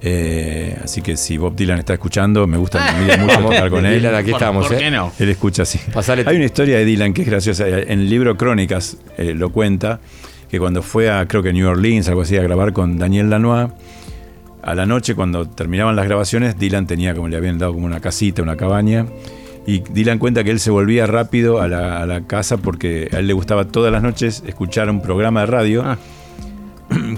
Eh, así que si Bob Dylan está escuchando, me gusta me mucho tocar con él. Dylan, aquí ¿Por- estamos, por ¿eh? qué no? Él escucha así. Pasale- Hay una historia de Dylan que es graciosa. En el libro Crónicas eh, lo cuenta, que cuando fue a, creo que New Orleans, algo así, a grabar con Daniel Lanois, a la noche, cuando terminaban las grabaciones, Dylan tenía como le habían dado como una casita, una cabaña. Y Dylan cuenta que él se volvía rápido a la, a la casa porque a él le gustaba todas las noches escuchar un programa de radio. Ah.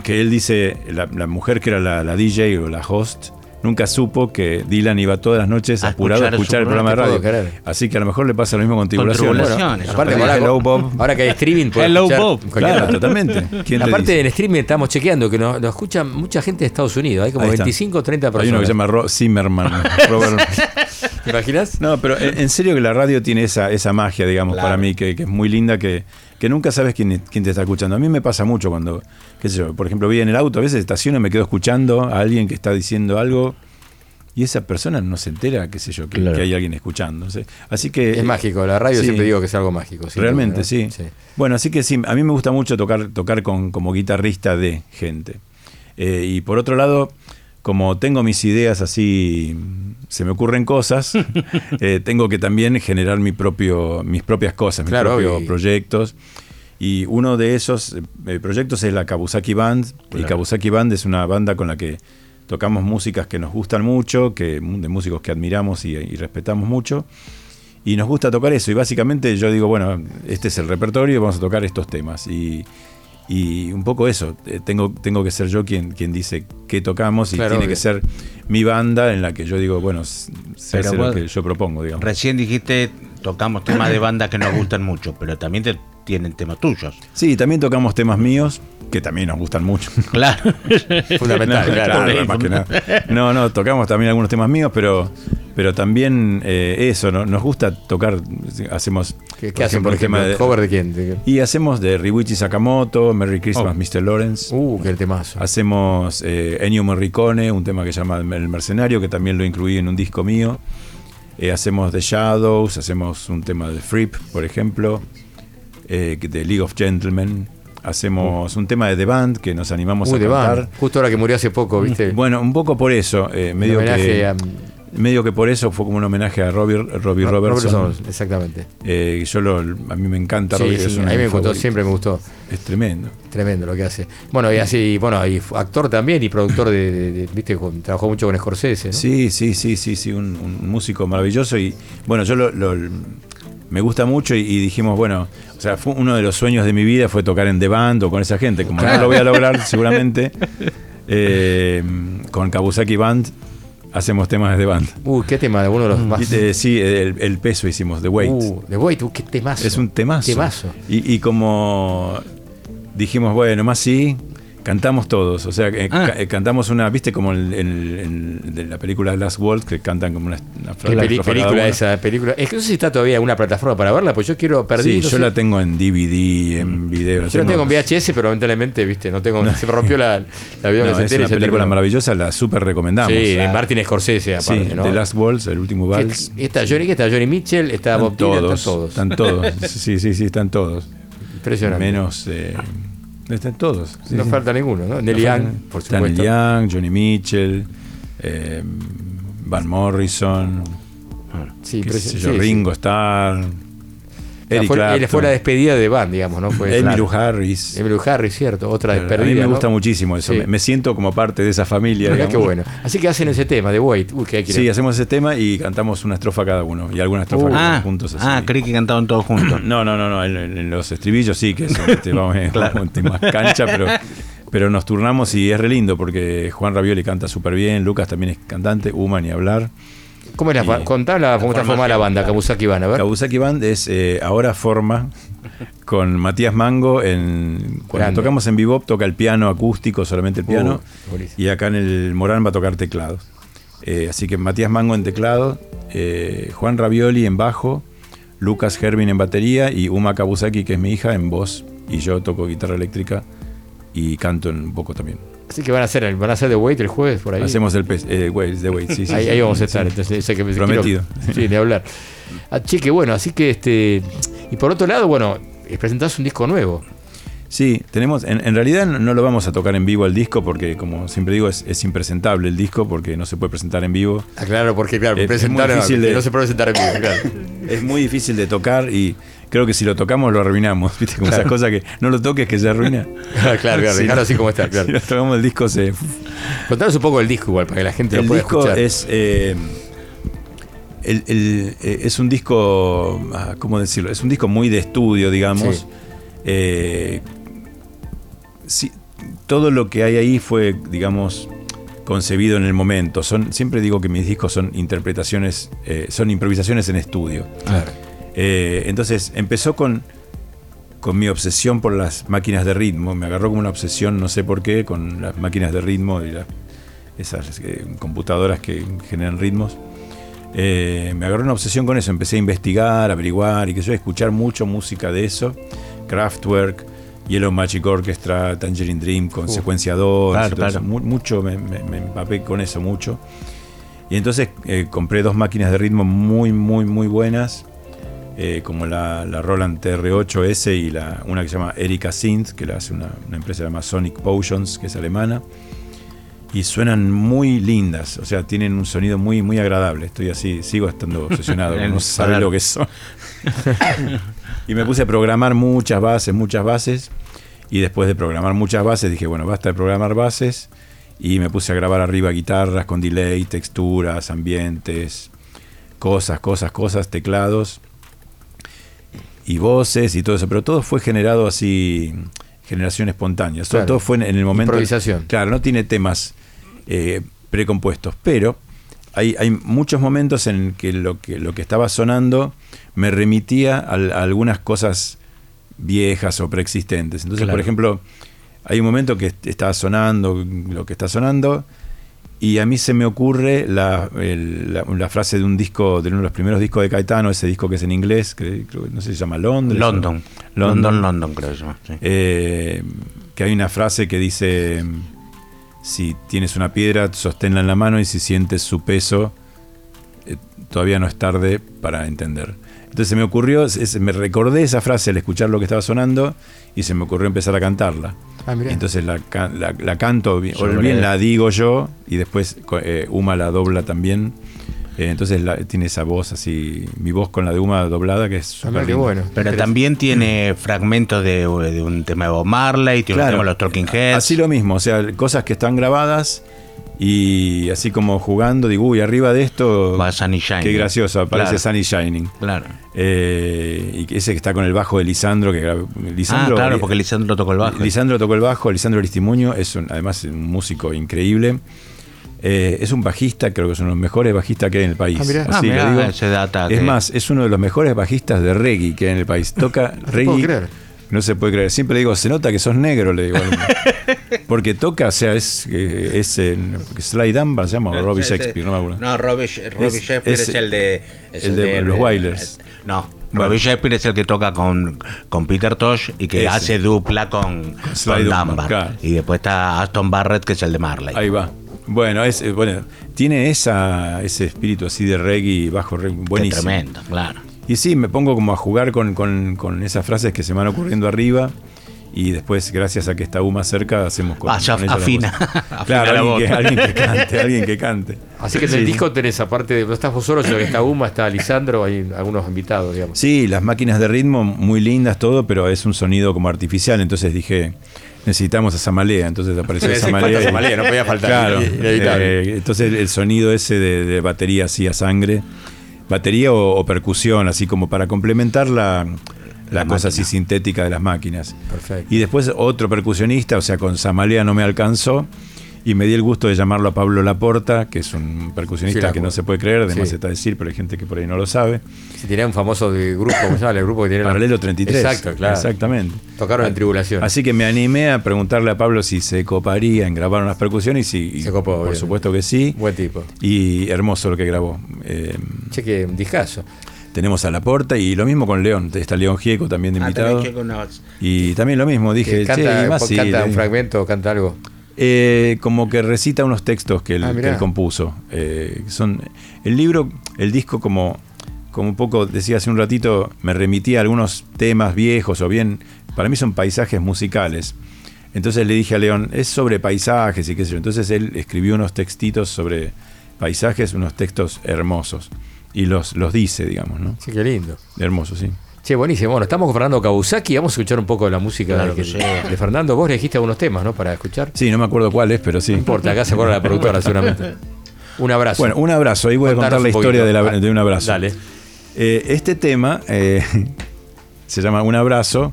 Que él dice, la, la mujer que era la, la DJ o la host, nunca supo que Dylan iba todas las noches A apurado a escuchar su escuchar el programa de radio. creer. Así que a lo mejor le pasa lo mismo con. Tribulaciones. Bueno, Aparte, ahora, Hello Bob. ahora que hay streaming, Hello, escuchar Bob. cualquier Claro, lado. totalmente. ¿Quién te Aparte en streaming estamos chequeando que nos, nos escucha mucha gente de Estados Unidos, hay como Ahí está. 25 o 30 Hay personas. uno que se llama Ro- Zimmerman. Robert. ¿Te imaginas? No, pero en en serio que la radio tiene esa, esa magia, digamos, Claro. para mí, que, que es muy linda, que, que nunca sabes quién, quién te está escuchando. A mí me pasa mucho cuando, qué sé yo, por ejemplo, voy en el auto, a veces estaciono y me quedo escuchando a alguien que está diciendo algo y esa persona no se entera, qué sé yo, que, Claro. que hay alguien escuchando. sé. Así que Es mágico, la radio sí. siempre digo que es algo mágico. Realmente, sí. Bueno, así que sí, a mí me gusta mucho tocar, tocar con, como guitarrista de gente. Eh, y por otro lado, como tengo mis ideas así, se me ocurren cosas, eh, tengo que también generar mi propio, mis propias cosas, mis Claro, propios y- proyectos. Y uno de esos eh, proyectos es la Kabusaki Band. Y Claro. Kabusaki Band es una banda con la que tocamos músicas que nos gustan mucho, que, de músicos que admiramos y, y respetamos mucho. Y nos gusta tocar eso. Y básicamente yo digo, bueno, este es el repertorio y vamos a tocar estos temas. Y, y un poco eso. eh, tengo, tengo que ser yo quien, quien dice qué tocamos y Claro, tiene obvio. que ser mi banda en la que yo digo, bueno, se hace lo que yo propongo, digamos. Recién dijiste, tocamos temas de banda que nos gustan mucho, pero también te- tienen temas tuyos. Sí, también tocamos temas míos que también nos gustan mucho. Claro. Fundamental, No, claro, claro. más que nada. No, no, tocamos también algunos temas míos, pero, pero también eh, eso, ¿no? nos gusta tocar, hacemos... ¿Qué, qué hacen, por el tema ejemplo? ¿Cover de quién? ¿De? Y hacemos de Ryuichi Sakamoto, Merry Christmas, Oh. Mr. Lawrence. Uh, qué temazo. Hacemos eh, Ennio Morricone, un tema que se llama El Mercenario, que también lo incluí en un disco mío. Eh, hacemos The Shadows, hacemos un tema de Fripp, por ejemplo, eh, de League of Gentlemen. Hacemos un tema de The Band que nos animamos Uh, a cantar. Band. Justo ahora que murió hace poco, ¿viste? Bueno, un poco por eso. eh, medio, que, a- medio que por eso fue como un homenaje a Robbie, Robbie Ro- Robertson. Robertson, exactamente. Eh, yo lo, a mí me encanta Sí, Robbie, sí, a mí me gustó, favoritos. siempre me gustó. Es tremendo. Tremendo lo que hace. Bueno, y así, bueno, y actor también y productor de, de- de- viste, trabajó mucho con Scorsese, ¿no? Sí, sí, sí, sí, sí, un, un músico maravilloso y bueno, yo lo, lo- me gusta mucho y, y dijimos, bueno, o sea, fue uno de los sueños de mi vida fue tocar en The Band o con esa gente, como no lo voy a lograr seguramente, eh, con Kabusaki Band hacemos temas de The Band. Uh, qué tema, uno de los más. Y, eh, sí, el, el peso hicimos, The Weight. Uh, The Weight, uh, qué temazo. Es un temazo. Temazo. Y, y como dijimos, bueno, más sí, cantamos todos. O sea, que Ah. ca- eh, cantamos una, viste, como en, en- en- de la película Last World, que cantan como una, una ¿Qué peli- estrofa cada película esa? Película. Es que no sé si está todavía en una plataforma para verla, pues yo quiero perder. Sí, yo la tengo en DVD, en video. Yo la tengo en VHS, pero lamentablemente, viste, no tengo. Se me rompió la, la video No, es una película maravillosa, la super recomendamos. Sí, de Martin Scorsese, aparte, Sí, ¿no? The Last Waltz, el último vals. Está Johnny, ¿qué está? Johnny Mitchell, está Están Bob Dylan, todos, están todos. están todos. Sí, sí, sí, están todos. Impresionante. Menos. eh, están todos. sí, No sí. falta ninguno, ¿no? Neil falta- Young, por supuesto. Neil Young, Johnny Mitchell, eh, Van Morrison, Sí, yo, sí. Ringo Starr, Eric fue, Clapton, él fue la despedida de Band, digamos, ¿no? Fue, Emmylou claro. Harris. Emmylou Harris, cierto, otra A despedida. mí me ¿no? gusta muchísimo eso. Sí. Me, me siento como parte de esa familia. Digamos. qué bueno. Así que hacen ese tema de Wait. Uy, que hay que ir. Sí, hacemos ese tema y cantamos una estrofa cada uno. Y algunas estrofas Uh. Ah, van juntos. así. ah, creí que cantaban todos juntos. No, no, no, no. En, en los estribillos sí, que eso, este, vamos, vamos en más cancha, pero, pero nos turnamos y es re lindo porque Juan Ravioli canta súper bien, Lucas también es cantante, Uma ni hablar. ¿Cómo es la, contá la, cómo está formada la banda, Kabusaki Band? A ver. Kabusaki Band es eh, ahora forma con Matías Mango en cuando Grande. tocamos en Bebop toca el piano acústico, solamente el Uh, piano, y acá en el Morán va a tocar teclados. Eh, así que Matías Mango en teclado, eh, Juan Ravioli en bajo, Lucas Hervin en batería y Uma Kabusaki, que es mi hija, en voz. Y yo toco guitarra eléctrica y canto en un poco también. Así que van a hacer, el- van a hacer The Wait el jueves por ahí. Hacemos el eh, wait, the wait, sí, sí, ahí, vamos a estar, Sí. entonces sé que me Prometido. quiero- sí, ni hablar. Ah, che, que bueno, así que este. Y por otro lado, bueno, presentás un disco nuevo. Sí, tenemos, en, en realidad no, no lo vamos a tocar en vivo el disco porque, como siempre digo, es, es impresentable el disco porque no se puede presentar en vivo. Ah, claro, porque claro, Es- es presentar muy difícil de- no se puede presentar en vivo, claro. Es muy difícil de tocar y creo que si lo tocamos lo arruinamos, ¿viste? Como Claro. esas cosas que no lo toques que se arruina. claro, claro, Si no- así como está, claro. Si lo tocamos el disco se... Contanos un poco del disco igual, para que la gente lo El pueda disco escuchar. es... eh, el- el- eh, es un disco, ah, ¿cómo decirlo? Es un disco muy de estudio, digamos. Sí. Eh, sí, todo lo que hay ahí fue, digamos, concebido en el momento. Son, siempre digo que mis discos son interpretaciones, eh, son improvisaciones en estudio. Claro. Eh, entonces empezó con, con mi obsesión por las máquinas de ritmo. Me agarró como una obsesión, no sé por qué, con las máquinas de ritmo y la- esas eh, computadoras que generan ritmos. Eh, me agarró una obsesión con eso. Empecé a investigar, averiguar y que yo, escuchar mucho música de eso. Kraftwerk, Yellow Magic Orchestra, Tangerine Dream con Uh, claro, todo eso. claro. Mu- mucho, me, me- me empapé con eso mucho. Y entonces eh, compré dos máquinas de ritmo muy, muy, muy buenas, eh, como la, la Roland TR8S y la, una que se llama Erika Synth, que la hace una, una empresa llamada Sonic Potions, que es alemana. Y suenan muy lindas, o sea, tienen un sonido muy, muy agradable. Estoy así, sigo estando obsesionado, no parar. lo que son. y me puse a programar muchas bases, muchas bases. Y después de programar muchas bases, dije, bueno, basta de programar bases. Y me puse a grabar arriba guitarras con delay, texturas, ambientes, cosas, cosas, cosas, teclados y voces y todo eso. Pero todo fue generado así, generación espontánea. Todo- Claro. Todo fue en, el momento. Improvisación. Claro, no tiene temas eh, precompuestos, pero hay, hay muchos momentos en que lo, que lo que estaba sonando me remitía a, a algunas cosas viejas o preexistentes. Entonces, Claro. por ejemplo, hay un momento que est- está sonando lo que está sonando y a mí se me ocurre la, el- la- la frase de un disco, de uno de los primeros discos de Caetano, ese disco que es en inglés, que creo no sé si se llama Londres. London. o- London, London, creo que se llama. sí. eh, que hay una frase que dice, si tienes una piedra, sosténla en la mano y si sientes su peso, eh, todavía no es tarde para entender. Entonces se me ocurrió, es- me recordé esa frase al escuchar lo que estaba sonando y se me ocurrió empezar a cantarla. Ah. Entonces la, la- la canto, bien, o bien la digo yo y después eh, Uma la dobla también. Eh, entonces la- tiene esa voz así, mi voz con la de Uma doblada que es Ah, qué bueno. Pero también tiene fragmentos de, de un tema de Bob Marley, tiene un Claro. tema de los Talking Heads. Así lo mismo, o sea, cosas que están grabadas y así como jugando, digo, uy, arriba de esto. Va Sunny Shining. Qué gracioso, aparece Claro. Sunny Shining. Claro. Eh, y ese que está con el bajo de Lisandro, que grabó- Ah, Lisandro, claro, porque Lisandro tocó el bajo. Lisandro tocó el bajo, Lisandro Aristimuño es un- además un músico increíble. Eh, es un bajista, creo que es uno de los mejores bajistas que hay en el país. Ah, mirá. Ah, Así lo mirá, digo. ese data es que- más, es uno de los mejores bajistas de reggae que hay en el país. Toca puedo reggae. No se puede creer. Siempre le digo, se nota que sos negro, le digo. Porque toca, o sea, es, eh, es en Sly Dunbar, se llama, o Robbie Shakespeare, no me acuerdo. No, Robbie, Robbie Es- Shakespeare es, es- el de. es el de los Wailers. No, Bueno. Robbie Shakespeare es el que toca con, con Peter Tosh y que Ese. hace dupla con, Sly con Dunbar, Dunbar. claro. Y después está Aston Barrett, que es el de Marley. Ahí va. Bueno, es, eh, bueno, tiene esa, ese espíritu así de reggae, bajo reggae, Qué buenísimo. tremendo, claro. Y sí, me pongo como a jugar con, con- con esas frases que se me van ocurriendo arriba. Y después, gracias a que está Uma cerca, hacemos con, Ah, ya afina. Claro, la alguien que, voz. alguien que cante, alguien que cante. Así que en Sí. el disco tenés, aparte de. No estás vos solo, sino que está Uma, está Lisandro, hay algunos invitados, digamos. Sí, las máquinas de ritmo muy lindas, todo, pero es un sonido como artificial. Entonces dije, necesitamos a Samalea. Entonces apareció Samalea. Samalea, no podía faltar, Claro. eh, entonces el sonido ese de, de batería así a sangre, batería o, o percusión, así como para complementar la, la, cosa así sintética de las máquinas. Perfecto. Y después otro percusionista, o sea, con Samalea no me alcanzó. Y me di el gusto de llamarlo a Pablo Laporta, que es un percusionista Sí, la que no se puede creer, además Sí. está a decir, pero hay gente que por ahí no lo sabe. Si tenía un famoso de grupo, ¿cómo se llama? El grupo que tiene la- Paralelo 33. Exacto, claro. Exactamente. Tocaron en Tribulación. Así que me animé a preguntarle a Pablo si se coparía en grabar unas percusiones y, y Se copó, por bien. supuesto que sí. Buen tipo. Y hermoso lo que grabó. Eh, Che, que un discazo. tenemos a La Porta y lo mismo con León. Está León Gieco también de Ah, invitado. también que con una- Y también lo mismo, dije, che, canta, y más sí, canta un fragmento, canta algo. Eh, como que recita unos textos que él, Ah, que mirá. él compuso. Eh, son el libro, el disco como, como un poco decía hace un ratito, me remitía a algunos temas viejos o bien, para mí son paisajes musicales. Entonces le dije a León, es sobre paisajes y qué sé yo. Entonces él escribió unos textitos sobre paisajes, unos textos hermosos. Y los, los dice, digamos, ¿no? Sí, qué lindo. Hermosos, sí. Che, buenísimo. Bueno, estamos con Fernando Kawasaki. Vamos a escuchar un poco de la música Claro de, que sí. de Fernando. Vos elegiste algunos temas, ¿no? Para escuchar. Sí, no me acuerdo cuáles, pero sí. No importa, acá se acuerda la productora seguramente. Un abrazo. Bueno, un abrazo. Ahí voy a contar la historia de, la- de un abrazo. Dale. Eh, este tema eh, se llama Un abrazo.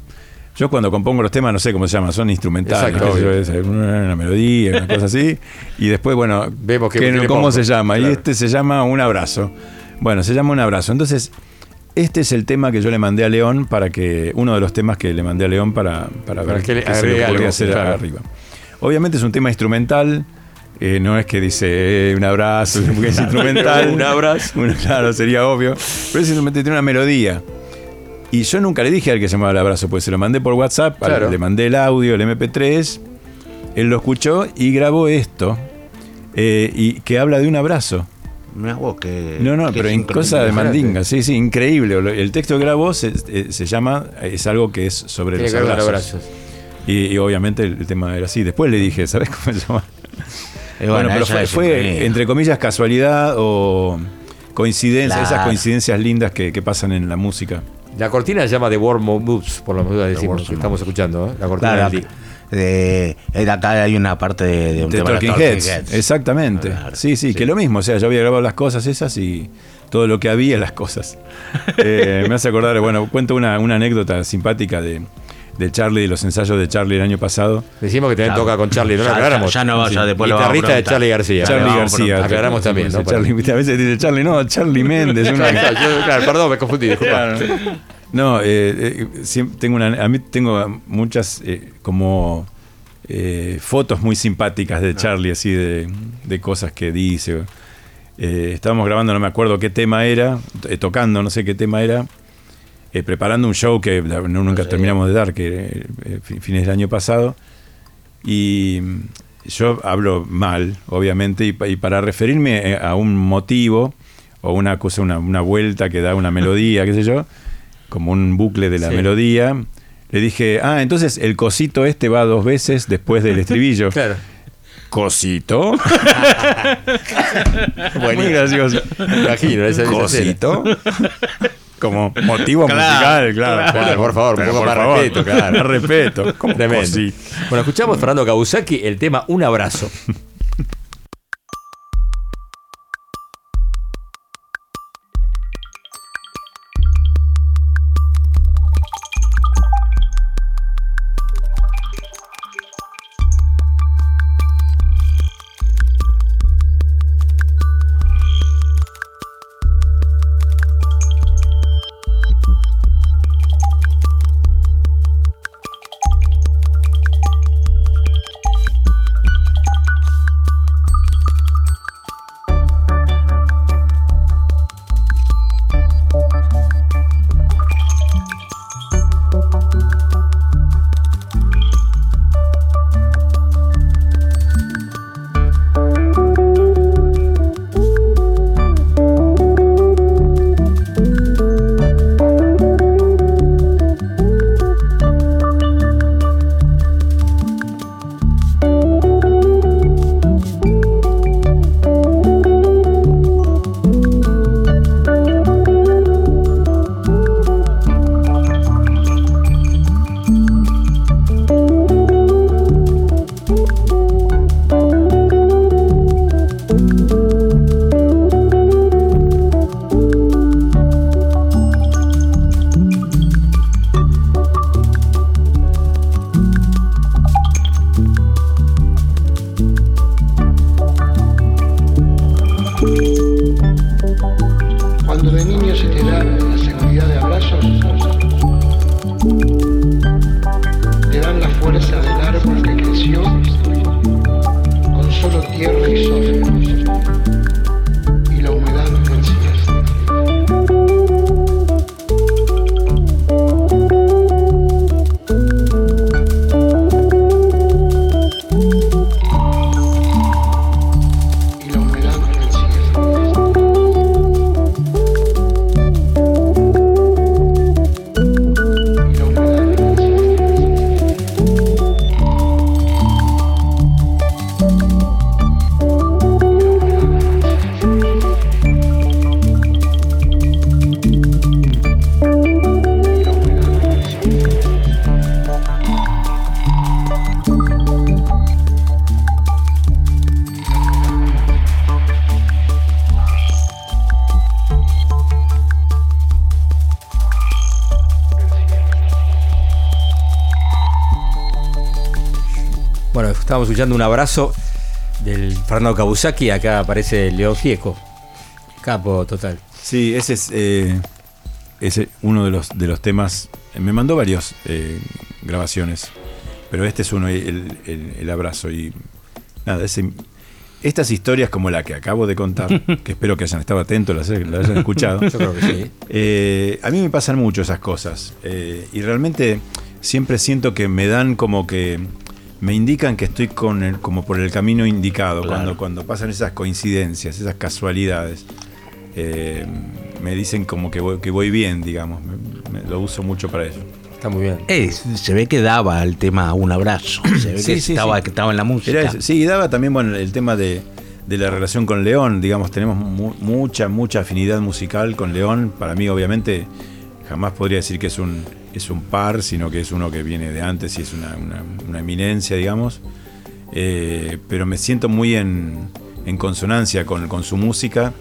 Yo cuando compongo los temas no sé cómo se llama, son instrumentales. Exacto, yo, es una melodía, una cosa así. Y después, bueno, Vemos que- que- le cómo pongo. se llama. Y este se llama Un abrazo. Bueno, se llama Un abrazo. Entonces, este es el tema que yo le mandé a León para que. Uno de los temas que le mandé a León para, para, Para ver que qué se le podría hacer claro. arriba. Obviamente es un tema instrumental. eh, no es que dice eh, un abrazo, porque es instrumental. Un abrazo. Bueno, claro, sería obvio. Pero es instrumental, tiene una melodía. Y yo nunca le dije al que se llamaba el abrazo, pues se lo mandé por WhatsApp, al- Claro. le mandé el audio, el MP3, él lo escuchó y grabó esto, eh, y que habla de un abrazo. Mirá vos que. No, no, que pero en cosa de mandinga, sí, sí, increíble. El texto que grabó se, eh, se llama, es algo que es sobre los abrazos. abrazos. Y, y obviamente el, el tema era así. Después le dije, ¿sabes cómo se llama? Bueno, bueno, pero fue, entre comillas casualidad o coincidencia, esas coincidencias lindas que, que pasan en la música. La cortina se llama The War Moves, por lo menos decimos, que estamos escuchando. ¿eh? La cortina Claro, de, de acá hay una parte de, de un De tema de Talking Talking Heads. Heads. Exactamente. Claro, sí, sí, que lo mismo. O sea, yo había grabado las cosas esas y todo lo que había, las cosas. Eh, me hace acordar, bueno, cuento una, una anécdota simpática de, de Charlie, de los ensayos de Charlie el año pasado. Decimos que también Claro. toca con Charlie, no lo Ya- aclaramos. ya no va, ya después lo vamos Guitarrista de. Charlie García. Charlie Vamos García. preguntar. Aclaramos también, ¿no? Charlie, a veces dice Charlie, no, Charlie Méndez. una- Claro, yo- claro, perdón, me confundí, disculpa. Claro. No, eh, eh, tengo una, a mí tengo muchas eh, como eh, fotos muy simpáticas de Charlie, así de, de cosas que dice. Eh, estábamos grabando, no me acuerdo qué tema era, eh, tocando, no sé qué tema era, preparando un show que no, nunca terminamos de dar, que fi- fines del año pasado. Y mm, yo hablo mal, obviamente, y, y para referirme a un motivo o una cosa, una, una vuelta que da una melodía, qué sé yo, como un bucle de la Sí. melodía, le dije, ah, entonces el cosito este va dos veces después del estribillo. Claro. ¿Cosito? Muy Buenísimo. gracioso. Imagino, esa- ¿Cosito? Como motivo Claro, musical, claro. Claro, por favor, un poco por más favor, respeto, claro. más respeto. Tremendo. cosito. Bueno, escuchamos Fernando Kabusaki el tema Un abrazo. Bueno, estábamos escuchando un abrazo del Fernando Kabusaki. Acá aparece León Gieco. Capo total. Sí, ese es, eh, ese uno de los, de los temas. Me mandó varias grabaciones, pero este es uno, el, el- el abrazo. Y nada, ese- estas historias como la que acabo de contar, que espero que hayan estado atentos, las, las hayan escuchado. Yo creo que sí. Eh, a mí me pasan mucho esas cosas. eh, y realmente siempre siento que me dan como que me indican que estoy con el- como por el camino indicado, cuando, cuando pasan esas coincidencias, esas casualidades. eh, me dicen como que voy, que voy bien, digamos. Me- me- lo uso mucho para eso. Está muy bien. Eh, se ve que daba el tema un abrazo. Se ve que, estaba, que estaba en la música. Era. Sí, y daba también bueno, el tema de, de la relación con León, digamos, tenemos mu- mucha, mucha afinidad musical con León. Para mí, obviamente, jamás podría decir que es un, es un par, sino que es uno que viene de antes y es una, una- una eminencia, digamos. Eh, pero me siento muy en, en consonancia con, con su música.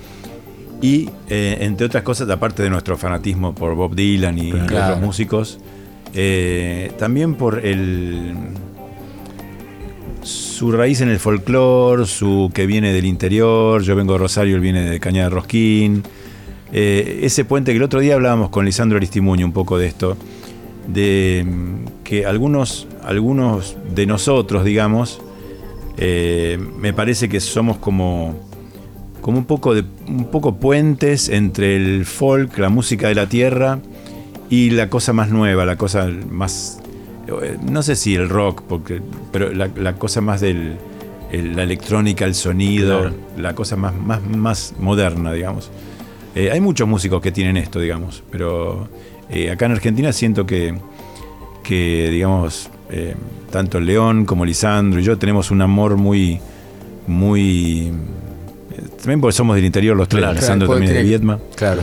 Y eh, entre otras cosas, aparte de nuestro fanatismo por Bob Dylan y Claro. otros músicos, eh, también por el, su raíz en el folclore, su que viene del interior, yo vengo de Rosario, él viene de Cañada de Rosquín. Eh, ese puente que el otro día hablábamos con Lisandro Aristimuño un poco de esto, de que algunos, algunos de nosotros, digamos, eh, me parece que somos como, como un, poco de, un poco puentes entre el folk, la música de la tierra, y la cosa más nueva, la cosa más eh, no sé si el rock, porque, pero la, la cosa más del el- la electrónica, el sonido, Claro. la cosa más, más, más moderna, digamos. Eh, hay muchos músicos que tienen esto, digamos, pero eh, acá en Argentina siento que, que digamos, eh, tanto León como Lisandro y yo tenemos un amor muy, muy... eh, También porque somos del interior los tres, Claro. Lisandro Claro, también es de Viedma. Claro.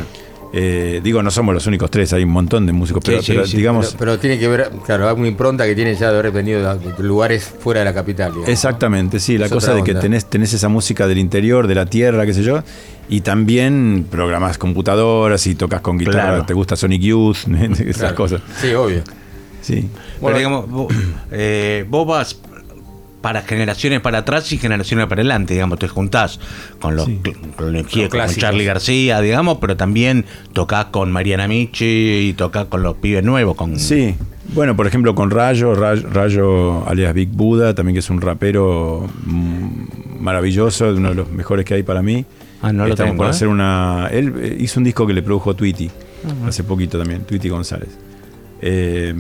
Eh, digo, no somos los únicos tres, hay un montón de músicos, pero, pero digamos... Pero, pero tiene que ver, claro, hay una impronta que tiene ya de haber venido de lugares fuera de la capital. digamos. Exactamente, sí, la Es cosa de que tenés, tenés esa música del interior, de la tierra, qué sé yo, y también programás computadoras y tocas con guitarra, Claro. te gusta Sonic Youth, esas Claro. cosas. Sí, obvio. Sí. Pero digamos, vos, eh, vos vas para generaciones para atrás y generaciones para adelante, digamos, te juntás con los, con, los con. Charlie García, digamos, pero también tocás con Mariana Michi y tocás con los pibes nuevos, con Sí, bueno, por ejemplo con Rayo, Rayo, Rayo alias Big Buda, también que es un rapero mm, maravilloso, uno de los mejores que hay para mí. Ah, no lo Estamos tengo, por ¿eh? hacer una... Él eh, hizo un disco que le produjo Tweety, Ajá. hace poquito también, Tweety González. Eh,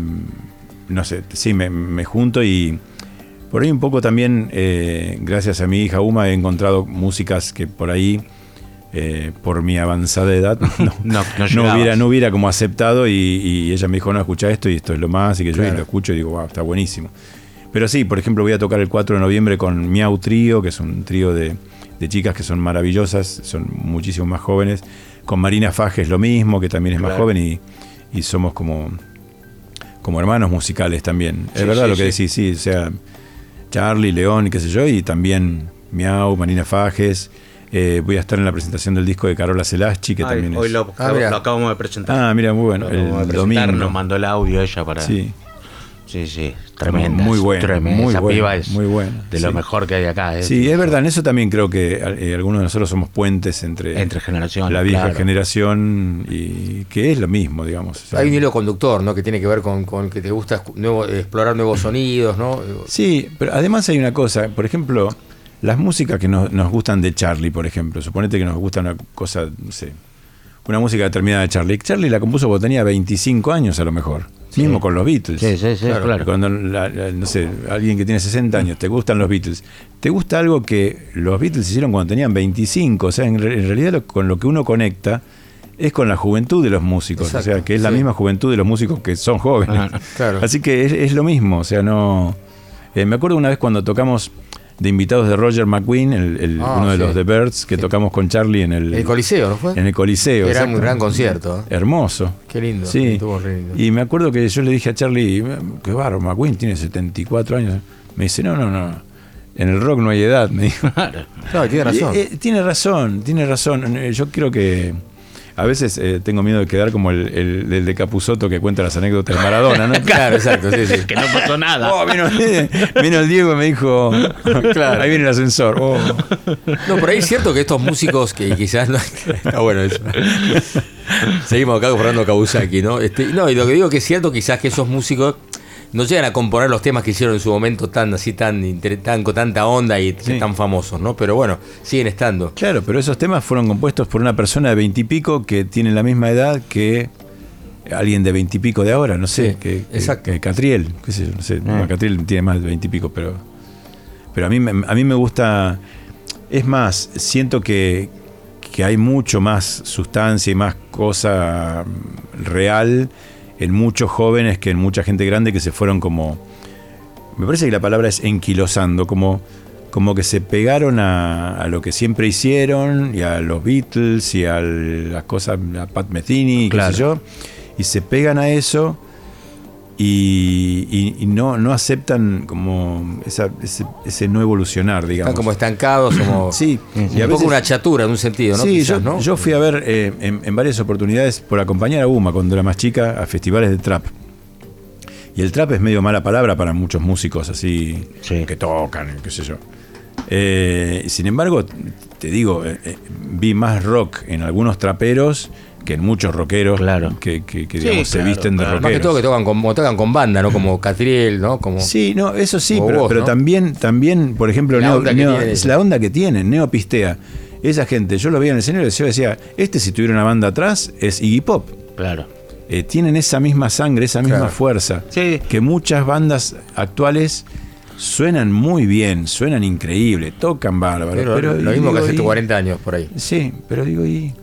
no sé, sí, me, me junto y por ahí un poco también, eh, gracias a mi hija Uma, he encontrado músicas que por ahí, eh, por mi avanzada edad, no, no, no no hubiera, no hubiera como aceptado y, y ella me dijo, no, escucha esto y esto es lo más, y que yo Claro. y lo escucho y digo, wow, está buenísimo. Pero sí, por ejemplo, voy a tocar el 4 de noviembre con Miau Trío, que es un trío de, de chicas que son maravillosas, son muchísimo más jóvenes. Con Marina Fajes lo mismo, que también es más joven y, y somos como, como hermanos musicales también. Sí, es verdad sí, lo que sí. decís, sí, o sea, Charlie, León y qué sé yo, y también Miau, Marina Fajes. Eh, voy a estar en la presentación del disco de Carola Celaschi, que Ay, también hoy es... lo, Ah, lo acabamos de presentar. Ah, mira, muy bueno. Lo El presentar, domingo. Nos mandó el audio ella para. Sí. Sí, sí, tremenda. Muy buena, tremenda. muy Esa buena, piba es muy buena, de lo mejor que hay acá. ¿eh? Sí, es verdad, en eso también creo que eh, algunos de nosotros somos puentes entre, Entre generaciones, la vieja claro. generación y que es lo mismo, digamos. O sea, Hay un hilo conductor, ¿no? Que tiene que ver con, con que te gusta nuevo- explorar nuevos sonidos, ¿no? Sí, pero además hay una cosa, por ejemplo, las músicas que nos, nos gustan de Charlie, por ejemplo, suponete que nos gusta una cosa, no sé, una música determinada de Charlie. Charlie la compuso cuando tenía 25 años a lo mejor, mismo con los Beatles. Sí, sí, sí, claro. Cuando, la- la- no sé, alguien que tiene 60 años, te gustan los Beatles, te gusta algo que los Beatles hicieron cuando tenían 25, o sea, en, re- en realidad lo- con lo que uno conecta es con la juventud de los músicos, o sea, que es la misma juventud de los músicos que son jóvenes. Ah, claro. Así que es, es lo mismo, o sea, no... eh, me acuerdo una vez cuando tocamos de invitados de Roger McQueen, el, el- Ah, uno de sí. los The Birds, que tocamos con Charlie en el... El Coliseo, ¿no fue? En el Coliseo. Era un gran concierto. ¿eh? Hermoso. Qué lindo. Sí. Lindo. Y me acuerdo que yo le dije a Charlie, qué barro, McQueen tiene 74 años. Me dice, no, no, no. En el rock no hay edad, me dijo. Claro, tiene razón. Eh, tiene razón, tiene razón. Yo creo que a veces eh, tengo miedo de quedar como el, el- el de Capuzoto que cuenta las anécdotas de Maradona, ¿no? Claro, exacto, sí, sí. Que no pasó nada. Oh, vino, vino el Diego y me dijo, Claro. ahí viene el ascensor. Oh. No, por ahí es cierto que estos músicos que quizás no. Está bueno eso. Seguimos acá con Fernando Kawasaki, ¿no? Este, no, y lo que digo que es cierto quizás que esos músicos no llegan a componer los temas que hicieron en su momento tan así, tan, tan con tanta onda y Sí. tan famosos, ¿no? Pero bueno, siguen estando. Claro, pero esos temas fueron compuestos por una persona de veintipico que tiene la misma edad que alguien de veintipico de ahora, no sé, Sí, que, que- exacto. que Catriel, qué sé yo, no sé, bueno, Catriel tiene más de veintipico, pero, pero a mí, me- a mí me gusta, es más, siento que, que hay mucho más sustancia y más cosa real en muchos jóvenes que en mucha gente grande que se fueron como, me parece que la palabra es enquilosando, como, como que se pegaron a, a lo que siempre hicieron, y a los Beatles, y a las cosas, a Pat Metheny, y qué Claro. sé yo, y se pegan a eso y, y- y no, no aceptan como esa- ese, ese no evolucionar, digamos. Están como estancados, como Sí, y y a un poco veces- una chatura en un sentido, ¿no? Sí, Quizás, yo, ¿no? yo fui a ver eh, en, en varias oportunidades por acompañar a Uma cuando era más chica a festivales de trap. Y el trap es medio mala palabra para muchos músicos así que tocan, qué sé yo. Eh, sin embargo, te digo, eh, eh, vi más rock en algunos traperos que en muchos rockeros que, que- que, Sí, digamos, se claro, visten de claro. rockeros. Más que todo que tocan con, tocan con banda, ¿no? Como Catriel, ¿no? Como, Sí, no, eso sí, pero, vos, pero ¿no? también, también, por ejemplo, La Neo- onda que Neo- tienen es la onda que tienen, Neopistea. Esa gente, yo lo veía en el escenario y yo decía, este si tuviera una banda atrás es Iggy Pop. Claro. Eh, tienen esa misma sangre, esa misma Claro. fuerza. Que muchas bandas actuales suenan muy bien, suenan increíble, tocan bárbaro. Pero, Pero, lo mismo que hace y- 40 años por ahí. Sí, pero digo, y.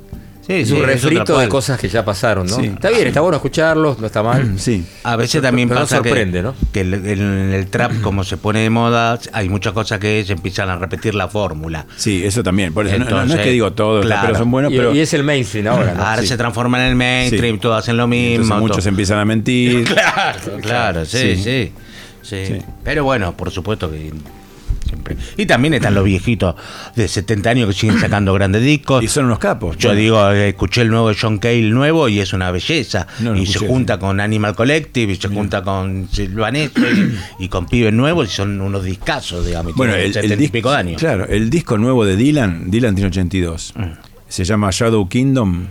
es un refrito de cosas que ya pasaron, ¿no? Sí. Está bien, está bueno escucharlos, no está mal. Sí. A veces también Pero pasa que- sorprende, ¿no? que, el- en el trap, como se pone de moda, hay muchas cosas que se empiezan a repetir la fórmula. Sí, eso también. Por eso no- no, no es que digo todos, claro. pero son buenos, Y- pero. y es el mainstream ahora, ¿no? Ahora Sí. se transforma en el mainstream, Sí. todos hacen lo Entonces mismo. muchos todo- empiezan a mentir. Claro, claro, sí, Sí. sí, sí, Pero bueno, por supuesto que siempre. Y también están los viejitos de 70 años que siguen sacando grandes discos. Y son unos capos. Yo Bueno. digo, eh, escuché el nuevo de John Cale nuevo y es una belleza. No y se junta con Animal Collective y se junta con Silvaneto y, y con pibes nuevos y son unos discazos, digamos. Bueno, el, 70 el y disco, pico de años. Claro, el disco nuevo de Dylan, Dylan tiene 82. Mm. Se llama Shadow Kingdom.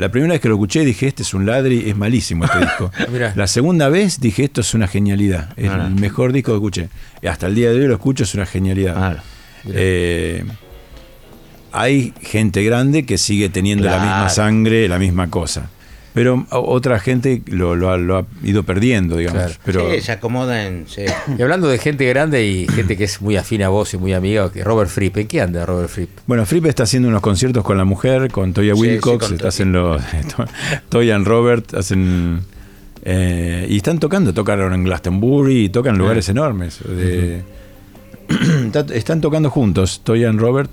La primera vez que lo escuché dije, este es un ladri, es malísimo este disco. La segunda vez dije, esto es una genialidad. Es Ah. el mejor disco que escuché. Y hasta el día de hoy lo escucho, es una genialidad. Eh, hay gente grande que sigue teniendo la misma sangre, la misma cosa. Pero otra gente lo, lo ha, lo ha ido perdiendo, digamos. Claro. Pero, Sí, se acomodan. sí. Y hablando de gente grande y gente que es muy afín a vos y muy amiga, que Robert Fripp, ¿en qué anda Robert Fripp? Bueno, Fripp está haciendo unos conciertos con la mujer, con Toya Sí, Wilcox, sí, con está haciendo Toya and Robert, hacen eh, y están tocando, tocaron en Glastonbury y tocan en lugares Ah. enormes. de- están tocando juntos, Toya and Robert,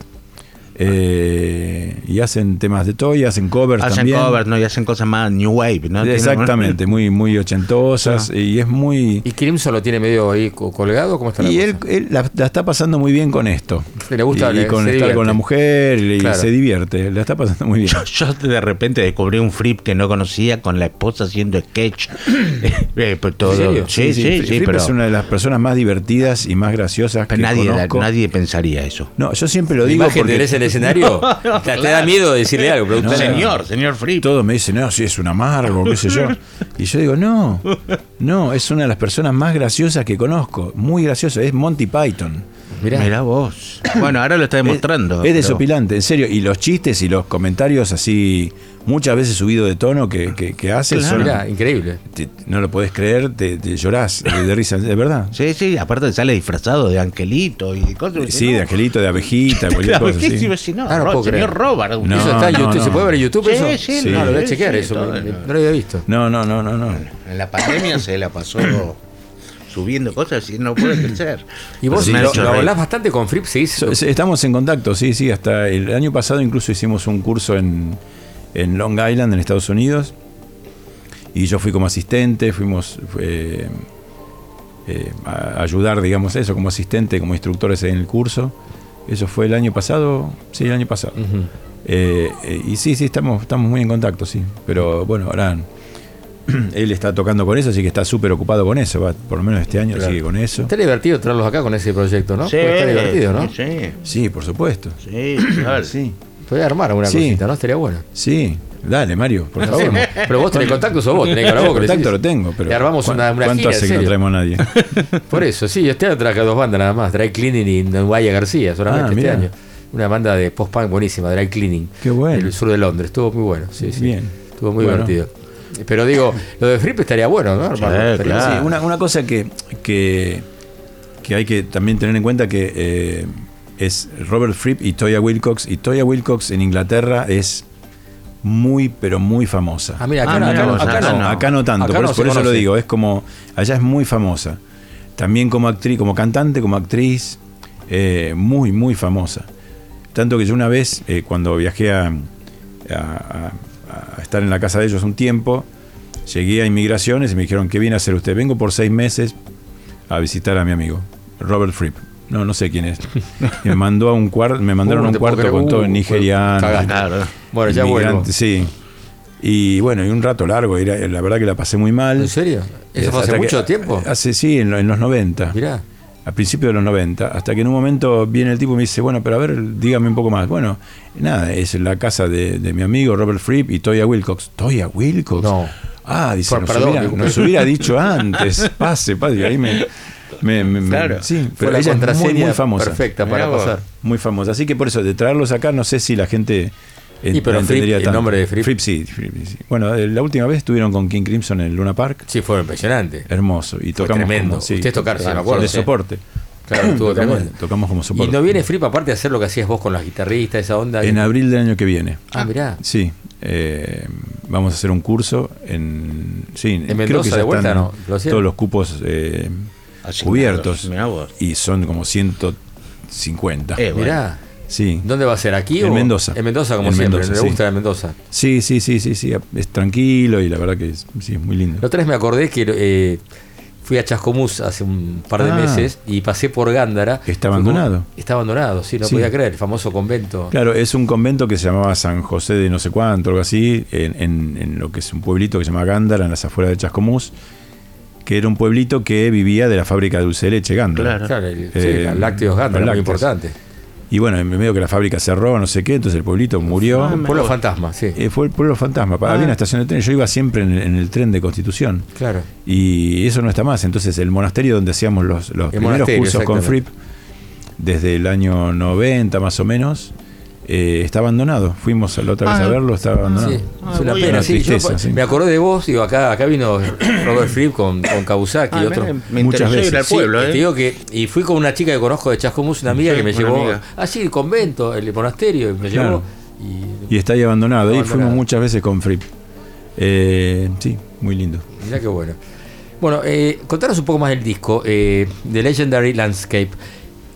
eh, y hacen temas de Toya, hacen covers Hacen también. covers, ¿no? Y hacen cosas más New Wave, ¿no? Exactamente, muy, muy ochentosas, y es muy... ¿Y Crimson lo tiene medio ahí co- colgado? ¿Cómo está la Y cosa? él, él la, la está pasando muy bien con esto. Le gusta, y, y con estar divierte. con la mujer y Claro. se divierte. La está pasando muy bien. Yo, yo de repente descubrí un flip que no conocía con la esposa haciendo sketch. Eh, pues todo- ¿En serio? Sí, sí, sí, Fripp pero, es una de las personas más divertidas y más graciosas que pero nadie, conozco. nadie pensaría eso. No, yo siempre lo digo porque de él en el escenario, te, te da miedo de decirle algo, pero No, señor, señor Fripp. Todos me dicen, no, si es un amargo, qué sé yo. Y yo digo, no, no, es una de las personas más graciosas que conozco. Muy graciosa, es Monty Python. Mirá. Mirá vos. Bueno, ahora lo está demostrando. Es desopilante, en serio. Y los chistes y los comentarios así, muchas veces subidos de tono que, que, que hace, Claro. son- Mirá, increíble. te- no lo podés creer, te, te llorás de, de risa, de verdad. Sí, sí, aparte sale disfrazado de angelito y cosas. Sí, de angelito, de abejita, cualquier cosa. Sí, sí. sí, sí, no, Ah, no señor Robert. No, ¿Eso está en no, YouTube? no. ¿Se puede ver en YouTube Sí, eso? sí, Sí. No, lo voy a sí, chequear sí, eso. todo, no. no lo había visto. No, no, no, no, no. En la pandemia se la pasó subiendo cosas y no puede crecer. Y vos Sí, lo, sí, lo sí. hablás bastante con Fripp. So- Estamos en contacto, sí, sí. Hasta el año pasado incluso hicimos un curso en, en Long Island, en Estados Unidos. Y yo fui como asistente, fuimos eh, eh, a ayudar, digamos, eso, como asistente, como instructores en el curso. Eso fue el año pasado, sí, el año pasado. Eh, eh, y sí, sí, estamos, estamos muy en contacto, sí. Pero bueno, ahora él está tocando con eso, así que está súper ocupado con eso. va, por lo menos este año Claro. sigue con eso. Está divertido traerlos acá con ese proyecto, ¿no? Sí, está divertido, ¿no? Sí, Sí, por supuesto. sí, claro. Sí, Podés armar alguna Sí. cosita, ¿no? Estaría bueno. sí. Dale, Mario, por favor. Pero vos tenés contacto, sos vos, tenés que hablar vos. contacto lo tengo, pero Le armamos ¿cuán- una, una ¿cuánto gira, hace que no traemos a nadie? Por eso, sí, este año traje dos bandas nada más, Dry Cleaning y Guaya García, solamente Ah, este año. Una banda de post-punk buenísima, Dry Cleaning. Qué bueno. Del sur de Londres, estuvo muy bueno, sí, sí. Bien. Estuvo muy Bueno. divertido. Pero digo, lo de Fripp estaría bueno, ¿no? Armarlo. Estaría- Sí, una, una cosa que, que, que hay que también tener en cuenta que eh, es Robert Fripp y Toya Wilcox. Y Toya Wilcox en Inglaterra es muy, pero muy famosa. Ah, mira, acá Ah, no, acá no, vos, acá no. acá no tanto, Acá por, no eso- se por eso lo digo, es como, allá es muy famosa. También como actriz, como cantante, como actriz, eh, muy, muy famosa. Tanto que yo una vez, eh, cuando viajé a, a- a- a estar en la casa de ellos un tiempo, llegué a inmigraciones y me dijeron, ¿qué viene a hacer usted? Vengo por seis meses a visitar a mi amigo, Robert Fripp. No, no sé quién es. Y me mandó a un cuarto, me mandaron a un cuarto con todo en nigeriano. Bueno, ya vuelvo. Sí. Y bueno, y un rato largo, era- la verdad que la pasé muy mal. ¿En serio? ¿Eso fue hace Hasta que- mucho tiempo? Hace, sí, en, lo- en los 90. Mirá. A principios de los 90. Hasta que en un momento viene el tipo y me dice, bueno, pero a ver, dígame un poco más. Bueno, nada, es la casa de, de mi amigo Robert Fripp y Toya Wilcox. ¿Toya Wilcox? No. Ah, dice, Por- nos, perdón, hubiera, disculpe. nos hubiera dicho antes. Pase, pase. Y ahí me... me- me- me- Claro. sí, Fue pero la ella contraseña muy famosa. perfecta para pasar. Muy famosa. Así que por eso, de traerlos acá, no sé si la gente... Y pero Fripp, entendería el tanto. nombre de Fripp. sí, Fripp, sí. Bueno, eh, la última vez estuvieron con King Crimson en Luna Park. Sí, fue impresionante. Hermoso. Y Fue tocamos tremendo. como- sí, Ustedes tocaron, sí, me acuerdo, De sí. soporte. Claro, estuvo tocamos, tocamos como ¿Y soporte. no viene Fripp aparte de hacer lo que hacías vos con las guitarristas, esa onda? En abril del año que viene. Ah, mirá. Sí. eh, vamos a hacer un curso en. Sí, creo Mendoza que ya de vuelta, están no? Todos los cupos eh, Asignados, cubiertos. mirá vos. Y son como 150. Eh, bueno. Mirá. Sí. ¿Dónde va a ser? ¿Aquí En o? Mendoza. En Mendoza, como En siempre. Mendoza, me sí. gusta de Mendoza. Sí, sí, sí, sí, sí. Es tranquilo y la verdad que es, sí, es muy lindo. La otra vez me acordé que eh, fui a Chascomús hace un par de Ah. meses y pasé por Gándara. Está como- abandonado. Está abandonado, sí, no Sí. podía creer. El famoso convento. Claro, es un convento que se llamaba San José de no sé cuánto, algo así, en, en- en lo que es un pueblito que se llama Gándara, en las afueras de Chascomús, que era un pueblito que vivía de la fábrica de dulce de leche Gándara. Claro, el, sí, Eh, Lácteos Gándara, los muy importante. Y bueno, en medio que la fábrica cerró, no sé qué, entonces el pueblito murió. Un pueblo fantasma, sí. Eh, fue el pueblo fantasma. Ah. Había una estación de tren, yo iba siempre en, en el tren de Constitución. Claro. Y eso no está más. Entonces el monasterio donde hacíamos los, los El primeros cursos con Fripp, desde el año 90 más o menos, eh, está abandonado. Fuimos la otra vez Ah. a verlo, estaba abandonado. Sí, es una pena. sí, yo tristeza, sí. Me acordé de vos, digo, acá, acá vino Robert Fripp con, con Kawasaki Ah, y otro. me- me Muchas ir veces. al Sí, te ¿eh? digo que, y fui con una chica que conozco de Chascomús, una amiga Sí, que me llevó. amiga. Ah, sí, el convento, el monasterio, y me Claro. llevó. Y Y está ahí abandonado. Ahí fuimos muchas veces con Fripp. Eh, sí, muy lindo. mirá qué bueno. Bueno, eh, contanos un poco más del disco, eh, The Legendary Landscape.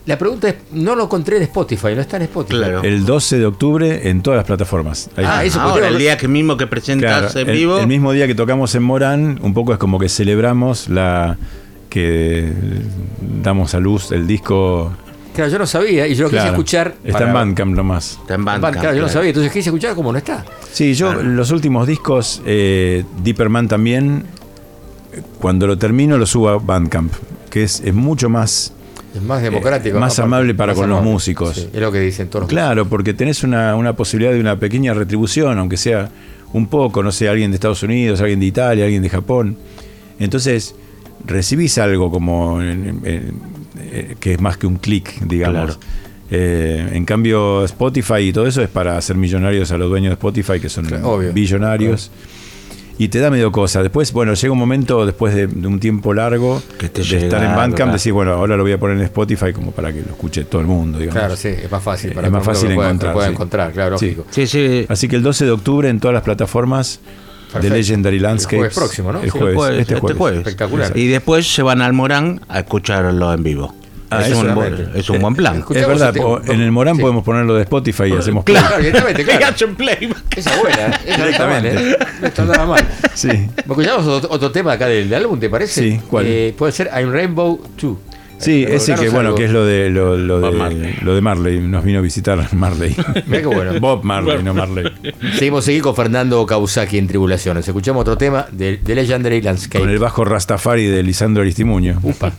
La pregunta es, no lo encontré en Spotify, no está en Spotify. El 12 de octubre en todas las plataformas. Ahí Ah, está. eso Ahora, el día que mismo que presentas Claro, en el, vivo. el mismo día que tocamos en Morán, un poco es como que celebramos la que damos a luz el disco. Claro, yo no sabía y yo lo quise Claro, escuchar. Está para- en Bandcamp nomás. Está en Claro, Bandcamp, yo no claro. sabía, entonces quise escuchar como no está. Sí, yo los últimos discos, eh, Deeperman también, cuando lo termino lo subo a Bandcamp, que es, es mucho más, Es más democrático. Eh, más aparte, amable para más con los músicos. Sí, es lo que dicen todos los Claro, porque tenés una, una posibilidad de una pequeña retribución, aunque sea un poco, no sé, alguien de Estados Unidos, alguien de Italia, alguien de Japón. Entonces, recibís algo como eh, que es más que un clic, digamos. Claro. Eh, en cambio, Spotify y todo eso es para hacer millonarios a los dueños de Spotify, que son obvio. billonarios. Y te da medio cosa. Después, bueno, llega un momento, después de, de un tiempo largo, Que te de llega estar en Bandcamp, claro. decir, bueno, ahora lo voy a poner en Spotify como para que lo escuche todo el mundo, digamos. Claro, sí, es más fácil. Eh, Para es más el fácil mundo lo pueda- encontrar. lo pueda sí. encontrar, claro, Sí. lógico. Sí, sí. Así que el 12 de octubre en todas las plataformas de. Legendary El Landscapes. jueves próximo, ¿no? El Sí, jueves, Jueves, este jueves. Espectacular. Y después se van al Morán a escucharlo en vivo. Ah, es, un, buen- es un buen plan. Es verdad, este- en el Morán Sí. podemos ponerlo de Spotify y hacemos Claro. Claro, directamente, claro. play. Esa es buena, ¿eh? esa no está mal, ¿eh? Directamente. No está nada mal. Sí. Escuchamos otro, otro tema acá del, del álbum, ¿te parece? Sí, ¿cuál? Eh, puede ser I'm Rainbow 2. Sí, Eh, ese que bueno, algo. que es lo de lo, de, Marley. lo de Marley. Nos vino a visitar Marley. Mirá qué bueno. Bob Marley, no Marley. Seguimos seguir con Fernando Kawasaki en Tribulaciones. Escuchamos otro tema de, de Legendary Landscape. Con el bajo Rastafari de Lisandro Aristimuño. Upa.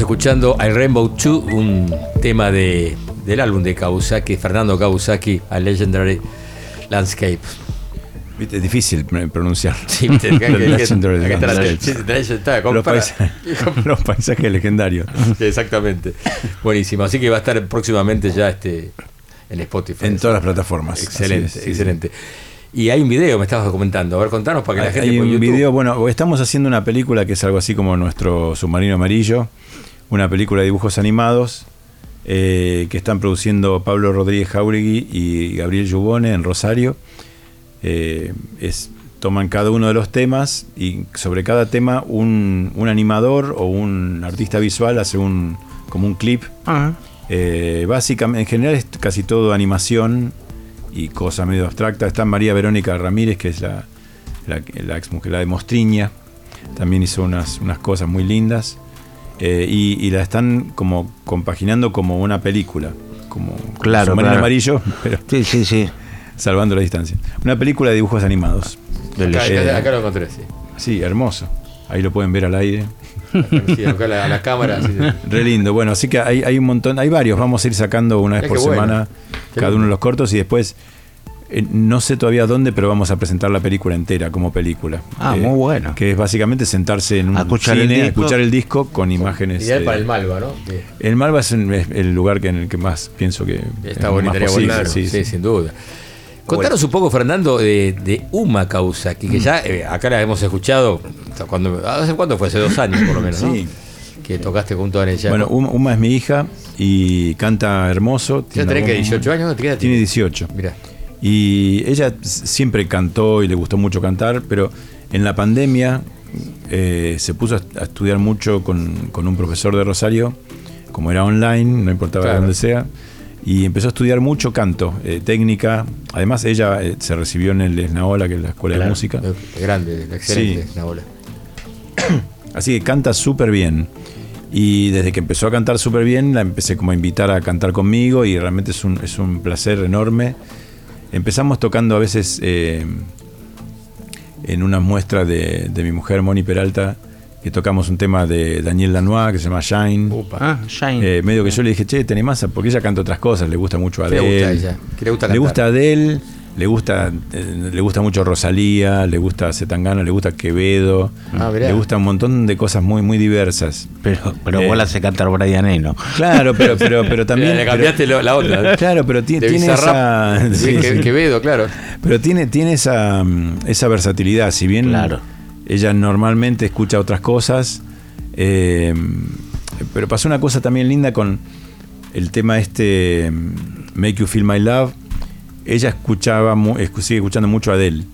Escuchando I Rainbow 2, un tema de, del álbum de Kawasaki, Fernando Kawasaki, A Legendary Landscape. Viste, Es difícil pr- pronunciar. Sí, viste, acá- los, paisajes legendarios. Exactamente. Buenísimo. Así que va a estar próximamente ya este en Spotify. En todas las plataformas. Excelente, sí, excelente. Y hay un video, me estabas comentando. A ver, contanos para que la gente Hay un YouTube- video, bueno, estamos haciendo una película que es algo así como nuestro submarino amarillo, una película de dibujos animados eh, que están produciendo Pablo Rodríguez Jauregui y Gabriel Yubone en Rosario. Eh, es, toman cada uno de los temas y sobre cada tema un, un animador o un artista visual hace un como un clip. Eh, básicamente, en general es casi todo animación y cosa medio abstracta. Está María Verónica Ramírez, que es la, la, la ex mujer, la de Mostriña. También hizo unas, unas cosas muy lindas. Eh, y, y la están como compaginando como una película. Como Claro, Submarino claro. amarillo, pero Sí, sí, sí. salvando la distancia. Una película de dibujos animados. Acá, Eh, acá- acá lo encontré, sí. Sí, hermoso. Ahí lo pueden ver al aire. Sí, acá la, la cámara. sí, sí. Re lindo. Bueno, así que hay, hay un montón, hay varios. Vamos a ir sacando una vez por bueno. semana cada uno de los cortos y después eh, no sé todavía dónde, pero vamos a presentar la película entera como película. Ah, Eh, muy bueno. Que es básicamente sentarse en un A escuchar el cine, disco. escuchar el disco con imágenes. Ideal eh, para el Malva, ¿no? El Malva es, en- es el lugar que en el que más pienso que Está es bonito, más estaría posible, bueno. sí, Sí, sí. sin duda. Contanos un poco, Fernando, de, de Uma Kawasaki, que ya eh, acá la hemos escuchado. Cuando, ¿Hace cuánto fue? Hace dos años, por lo menos, ¿no? Sí. Que tocaste junto a ella. Bueno, Uma, Uma es mi hija y canta hermoso. ¿Ya tenés que 18 años? ¿Te queda- Tiene 18. Mira. Y ella siempre cantó y le gustó mucho cantar, pero en la pandemia eh, se puso a, estudiar mucho con, con un profesor de Rosario, como era online, no importaba Claro. de dónde sea, y empezó a estudiar mucho canto, eh, técnica. Además, ella eh, se recibió en el Esnaola, que es la escuela de música. Grande, excelente, Sí. Así que canta súper bien. Y desde que empezó a cantar súper bien, la empecé como a invitar a cantar conmigo y realmente es un, es un placer enorme. Empezamos tocando a veces eh, en una muestra de, de mi mujer Moni Peralta, que tocamos un tema de Daniel Lanois que se llama Shine. Ah, Shine. Eh, medio que yo le dije, che, tenés más, porque ella canta otras cosas, le gusta mucho a ¿Qué le Adele. gusta a ella? ¿Qué le gusta Le gusta Adele, le gusta, eh, le gusta mucho Rosalía, le gusta Zetangana, le gusta Quevedo, Ah, le gusta un montón de cosas muy, muy diversas. Pero, pero Eh, vos la hace cantar Brian Eno. Claro, pero, pero, pero también. Le cambiaste pero- la onda. Claro, pero tiene Bizarrap. esa. Sí, sí, que- sí. Quevedo, claro. Pero tiene, tiene esa, mm, esa versatilidad. Si bien Claro. ella normalmente escucha otras cosas, eh, pero pasó una cosa también linda con el tema este mm, Make You Feel My Love. Ella escuchaba, escu- sigue escuchando mucho a Adele.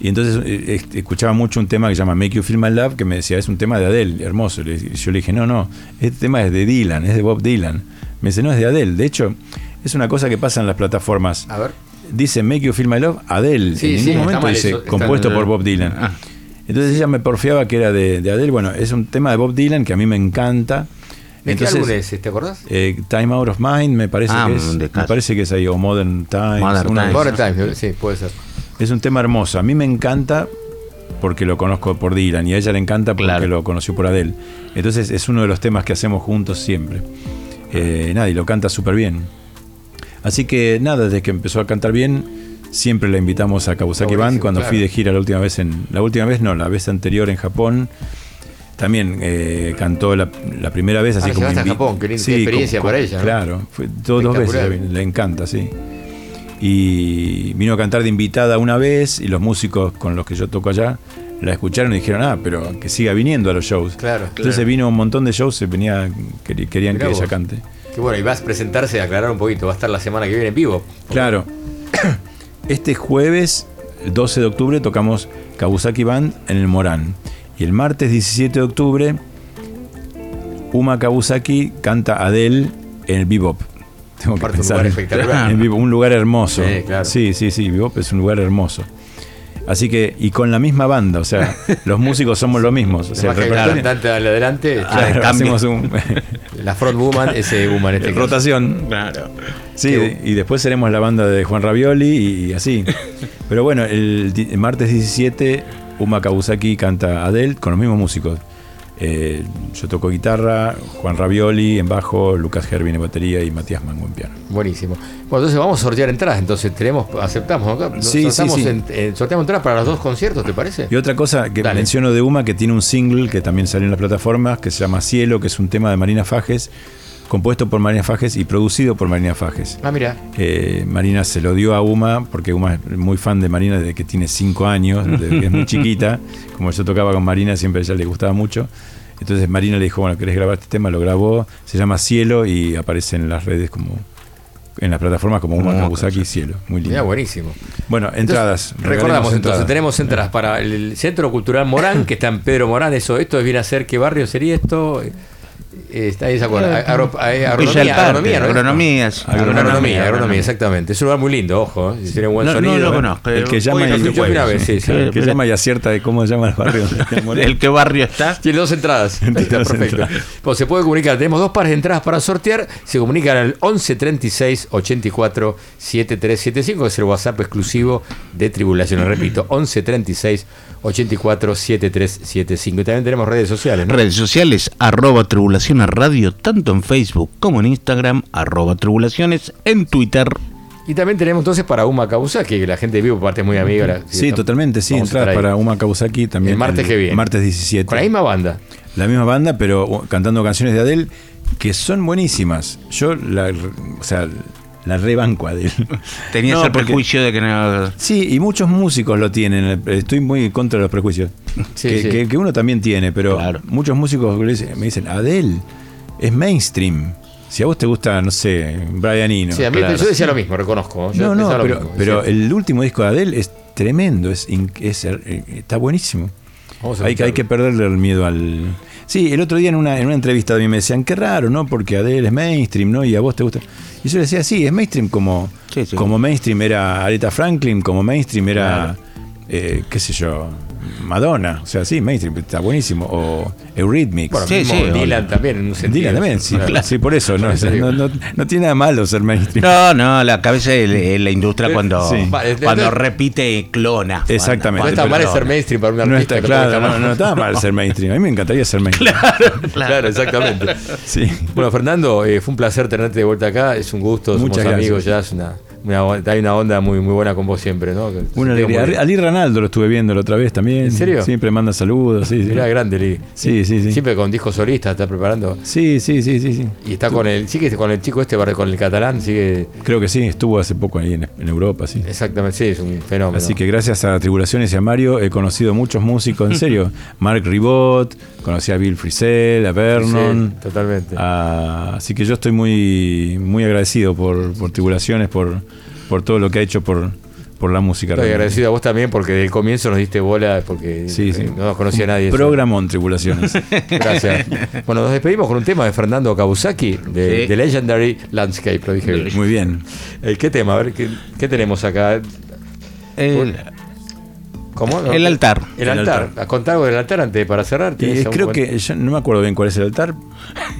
Y entonces eh, escuchaba mucho un tema que se llama Make You Feel My Love, que me decía, es un tema de Adele, hermoso. Yo le dije, no, no, este tema es de Dylan, es de Bob Dylan. Me dice, no, es de Adele. De hecho, es una cosa que pasa en las plataformas. A ver. Dice Make You Feel My Love, Adele. Sí, en sí, ningún momento dice eso, compuesto por Bob Dylan. Ah. Entonces ella me porfiaba que era de, de Adele. Bueno, es un tema de Bob Dylan que a mí me encanta. ¿De qué Entonces, álbum es? ¿Te acordás? eh, Time Out of Mind me parece Ah, que es. Me parece que es ahí, o Modern Times. Modern Times. Modern Times, sí, puede ser. Es un tema hermoso. A mí me encanta porque lo conozco por Dylan y a ella le encanta porque Claro. lo conoció por Adele. Entonces es uno de los temas que hacemos juntos siempre. Eh, nada, y lo canta súper bien. Así que nada, desde que empezó a cantar bien, siempre la invitamos a Kawasaki Band. Cuando claro. fui de gira la última vez en. La última vez no, la vez anterior en Japón. También eh, cantó la, la primera vez Ah, así la como a Japón, qué qué experiencia para ella, ¿no? Claro, fue dos, dos veces, le encanta, sí. Y vino a cantar de invitada una vez y los músicos con los que yo toco allá la escucharon y dijeron, ah, pero que siga viniendo a los shows. Claro, Entonces claro. vino un montón de shows, se venía, quer- querían Mirá que ella cante. Qué bueno, y vas a presentarse, aclarar un poquito. Va a estar la semana que viene en vivo. Claro. Este jueves, el 12 de octubre, tocamos Kawasaki Band en el Morán. Y el martes 17 de octubre, Uma Kawasaki canta Adele en el Bebop. Tengo que Aparte, un pensar. lugar espectacular. En Bebop, un lugar hermoso. Sí, claro. sí, sí, sí, Bebop es un lugar hermoso. Así que, y con la misma banda, o sea, los músicos somos los mismos. O sea, el cantante adelante, Claro, cambia. hacemos un la front woman, ese woman este rotación. Claro. Sí, Qué y después seremos la banda de Juan Ravioli y, y así. Pero bueno, el martes 17, Uma Kawasaki canta Adele con los mismos músicos. Eh, yo toco guitarra, Juan Ravioli en bajo, Lucas Gervin en batería y Matías Mango en piano. Buenísimo. Bueno, entonces vamos a sortear entradas. Entonces tenemos, aceptamos, ¿no? Sí, sí, Sorteamos sí. en- eh, sorteamos entradas para los dos conciertos, ¿te parece? Y otra cosa que Dale. menciono de Uma, que tiene un single que también salió en las plataformas, que se llama Cielo, que es un tema de Marina Fajes, compuesto por Marina Fajes y producido por Marina Fajes. Ah, mira. Eh, Marina se lo dio a Uma, porque Uma es muy fan de Marina desde que tiene 5 años, desde que es muy chiquita. Como yo tocaba con Marina, siempre a ella le gustaba mucho. Entonces Marina le dijo, bueno, ¿querés grabar este tema? Lo grabó, se llama Cielo y aparece en las redes como... En las plataformas como Uma Como Kawasaki Cielo. Muy lindo. Mira, buenísimo. Bueno, entradas. Entonces, recordamos entonces, entradas. tenemos entradas para el Centro Cultural Morán, que está en Pedro Morán. Eso, esto viene a ser, ¿qué barrio sería esto? Eh, está del Agronomía, Parque, agronomía, ¿no agronomía. Agronomía, Agronomía, agronomía, agronomía. exactamente. Es un lugar muy lindo, ojo. eh, si tiene buen No, no sonido. lo eh. conozco. El que llama y, el que llama acierta de cómo se llama el barrio. ¿El qué barrio está? Tiene dos entradas. Está, dos perfecto. entradas. Pues se puede comunicar. Tenemos dos pares de entradas para sortear. Se comunican al 11 36 84 7375, que es el WhatsApp exclusivo de Tribulaciones. Repito, 11 36 84 7375. Y también tenemos redes sociales, ¿no? Redes sociales, arroba tribulaciones radio, tanto en Facebook como en Instagram, arroba tribulaciones, en Twitter. Y también tenemos entonces para Uma Kawasaki, que la gente de vivo, parte muy amiga. Sí, totalmente, sí. Ahí. para Uma Kawasaki también. El martes que viene. Martes 17. Con la misma banda. La misma banda, pero cantando canciones de Adele que son buenísimas. Yo la, o sea, la rebanco a Adele. Tenías No, el porque- prejuicio de que no. Sí, y muchos músicos lo tienen. Estoy muy contra los prejuicios. Sí, que, sí. que- que uno también tiene, pero Claro. muchos músicos me dicen- Adele es mainstream. Si a vos te gusta, no sé, Brian Eno. Sí, a mí claro. yo decía lo mismo, reconozco. Yo No, no, pero, mismo, pero decía, el último disco de Adele es tremendo, es, es, eh, está buenísimo. Vamos a Hay, que- hay que perderle el miedo al... Sí, el otro día en una, en una entrevista a mí me decían, qué raro, ¿no? Porque Adele es mainstream, ¿no? Y a vos te gusta... Y yo le decía, sí, es mainstream como, Sí, sí. como mainstream era Aretha Franklin, como mainstream era, eh, qué sé yo, Madonna. O sea, sí, mainstream, está buenísimo. O Eurythmics. Bueno, Sí, mismo sí, Dylan también en un sentido. Dylan también, sí, Claro. sí, por eso, no, no, no- no tiene nada malo ser mainstream. No, no, la cabeza de la industria cuando, Sí. Cuando repite clona. Exactamente. No Cuando- está mal ser mainstream para un No artista. está que puede claro, no, no está mal ser mainstream. A mí me encantaría ser mainstream. Claro, exactamente. Sí. Bueno, Fernando, eh, fue un placer tenerte de vuelta acá. Es un gusto, somos Muchas amigos ya. Es una, una- hay una onda muy, muy buena con vos siempre, ¿no? Una alegría. muy. Ali Ranaldo lo estuve viendo la otra vez también. ¿En serio? Siempre manda saludos. Sí, sí. Mirá, grande, Lee. Sí, sí, sí. Siempre con disco solista está preparando. Sí, sí, sí, sí, sí. Y está con el, sigue con el chico este, con el catalán, sigue. Creo que sí, estuvo hace poco ahí en, en Europa, sí. Exactamente, sí, es un fenómeno. Así que gracias a Tribulaciones y a Mario he conocido muchos músicos, en serio. Mark Ribot, conocí a Bill Frisell, a Vernon. Sí, totalmente. a- así que yo estoy muy, muy agradecido por, por Tribulaciones, por, por todo lo que ha hecho por, por la música. Estoy realmente. agradecido a vos también porque desde el comienzo nos diste bola porque Sí, sí. eh, no nos conocía nadie. Programón Tribulaciones. Gracias. Bueno, nos despedimos con un tema de Fernando Kawasaki, de, Sí. de Legendary Landscape, lo dije bien. Muy bien. Eh, ¿Qué tema? A ver, ¿qué, qué tenemos acá? El, ¿Cómo? No, el altar. El, El altar. altar. ¿A contar algo del altar antes para cerrar? Y ¿Tienes algún creo buen- que, yo no me acuerdo bien cuál es el altar,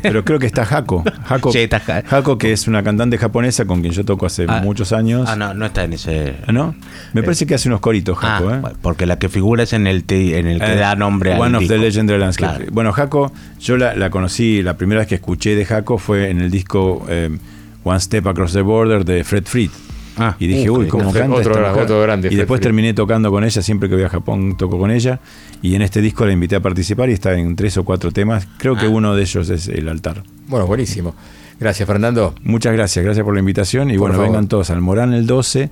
pero creo que está Hako. Hako, Sí, está Ja- Hako, que es una cantante japonesa con quien yo toco hace Ah. muchos años. Ah, no, no está en ese. ¿Ah, ¿No? Me parece que hace unos coritos, Ah, Hako. ¿eh? porque la que figura es en el, te- en el que Eh, da nombre al One of disco. the Legendary Landscape. Claro. Bueno, Hako, yo la, la conocí, la primera vez que escuché de Hako fue en el disco eh, One Step Across the Border de Fred Fried. Ah, Y dije, uh, uy, qué ¿cómo otro- otro grande, Y después terminé tocando con ella, siempre que voy a Japón toco con ella. Y en este disco la invité a participar y está en tres o cuatro temas. Creo que Ah. uno de ellos es El Altar. Bueno, buenísimo. Gracias, Fernando. Muchas gracias, gracias por la invitación. Y Por bueno, favor. vengan todos al Morán el 12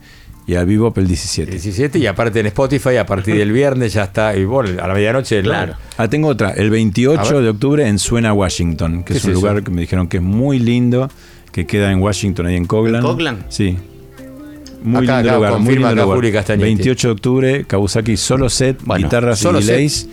y al Bebop el 17. 17 y aparte en Spotify, a partir del viernes ya está, y bueno, a la medianoche. Claro. Ah, tengo otra. El A 28 ver. de octubre en Suena, Washington, que ¿Qué es es un eso? lugar que me dijeron que es muy lindo, que queda en Washington, ahí en Coglan. ¿En Coglan? Sí. Muy Acá, lindo acá, lugar, muy lindo lugar. Castañetti. 28 de octubre, Kawasaki solo set, Bueno, guitarras solo y delays,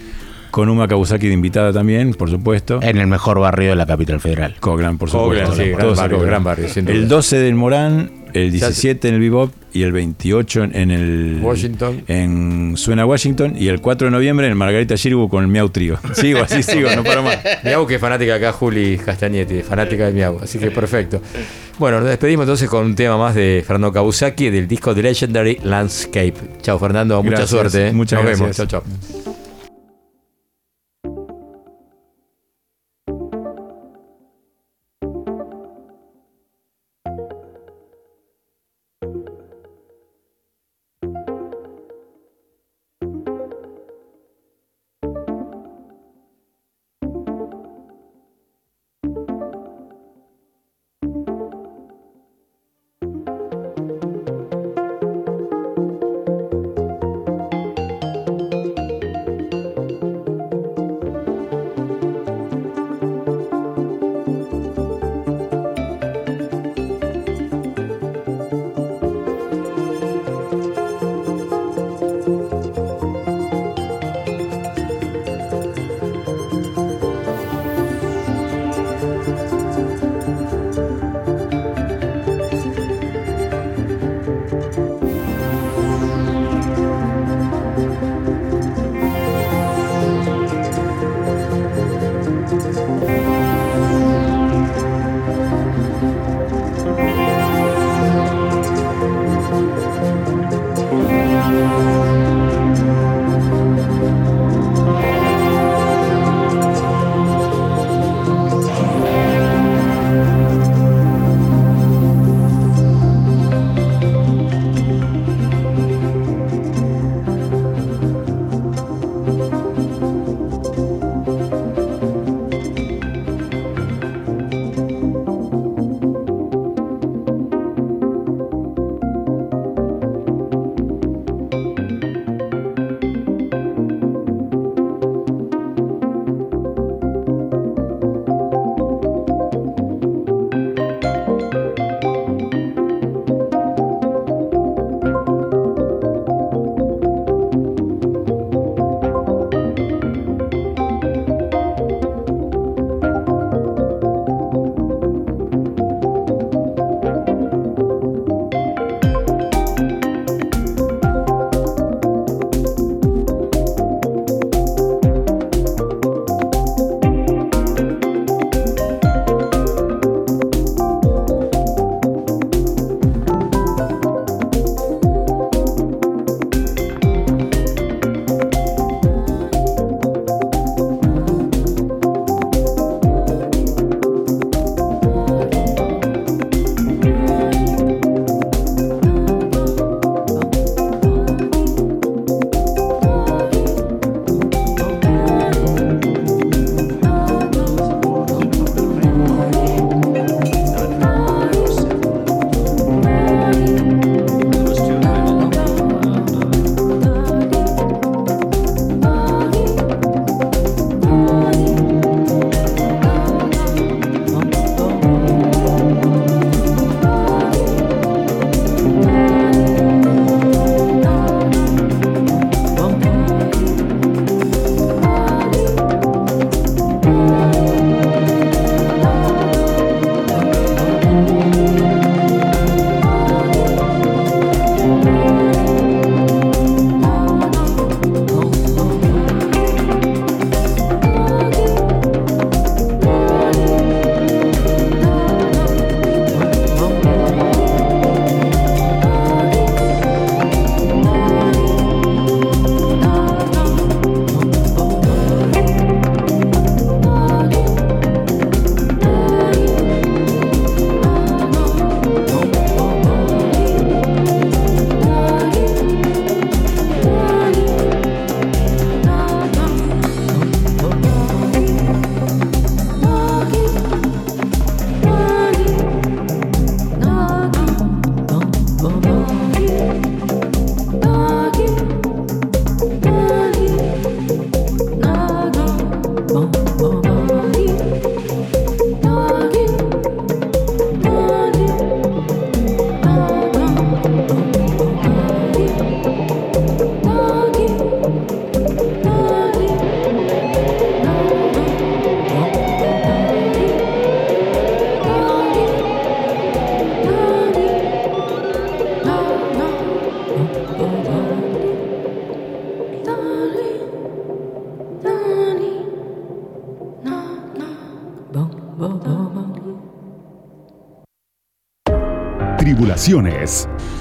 con Uma Kawasaki de invitada también, por supuesto. En el mejor barrio de la capital federal. Coglan, por supuesto. sí, gran barrio, gran barrio. El 12 del Morán, el Ya 17 en el Bebop y el 28 en el Washington. en Suena Washington y el 4 de noviembre en Margarita Girgu con el Miau Trío. Sigo así, sigo, no paro más. Miau, que es fanática acá, Juli Castañetti, fanática de Miau, así que perfecto. Bueno, nos despedimos entonces con un tema más de Fernando Kawasaki del disco The Legendary Landscape. Chao, Fernando, mucha suerte. ¿eh? muchas Nos vemos. gracias. Chao, chao.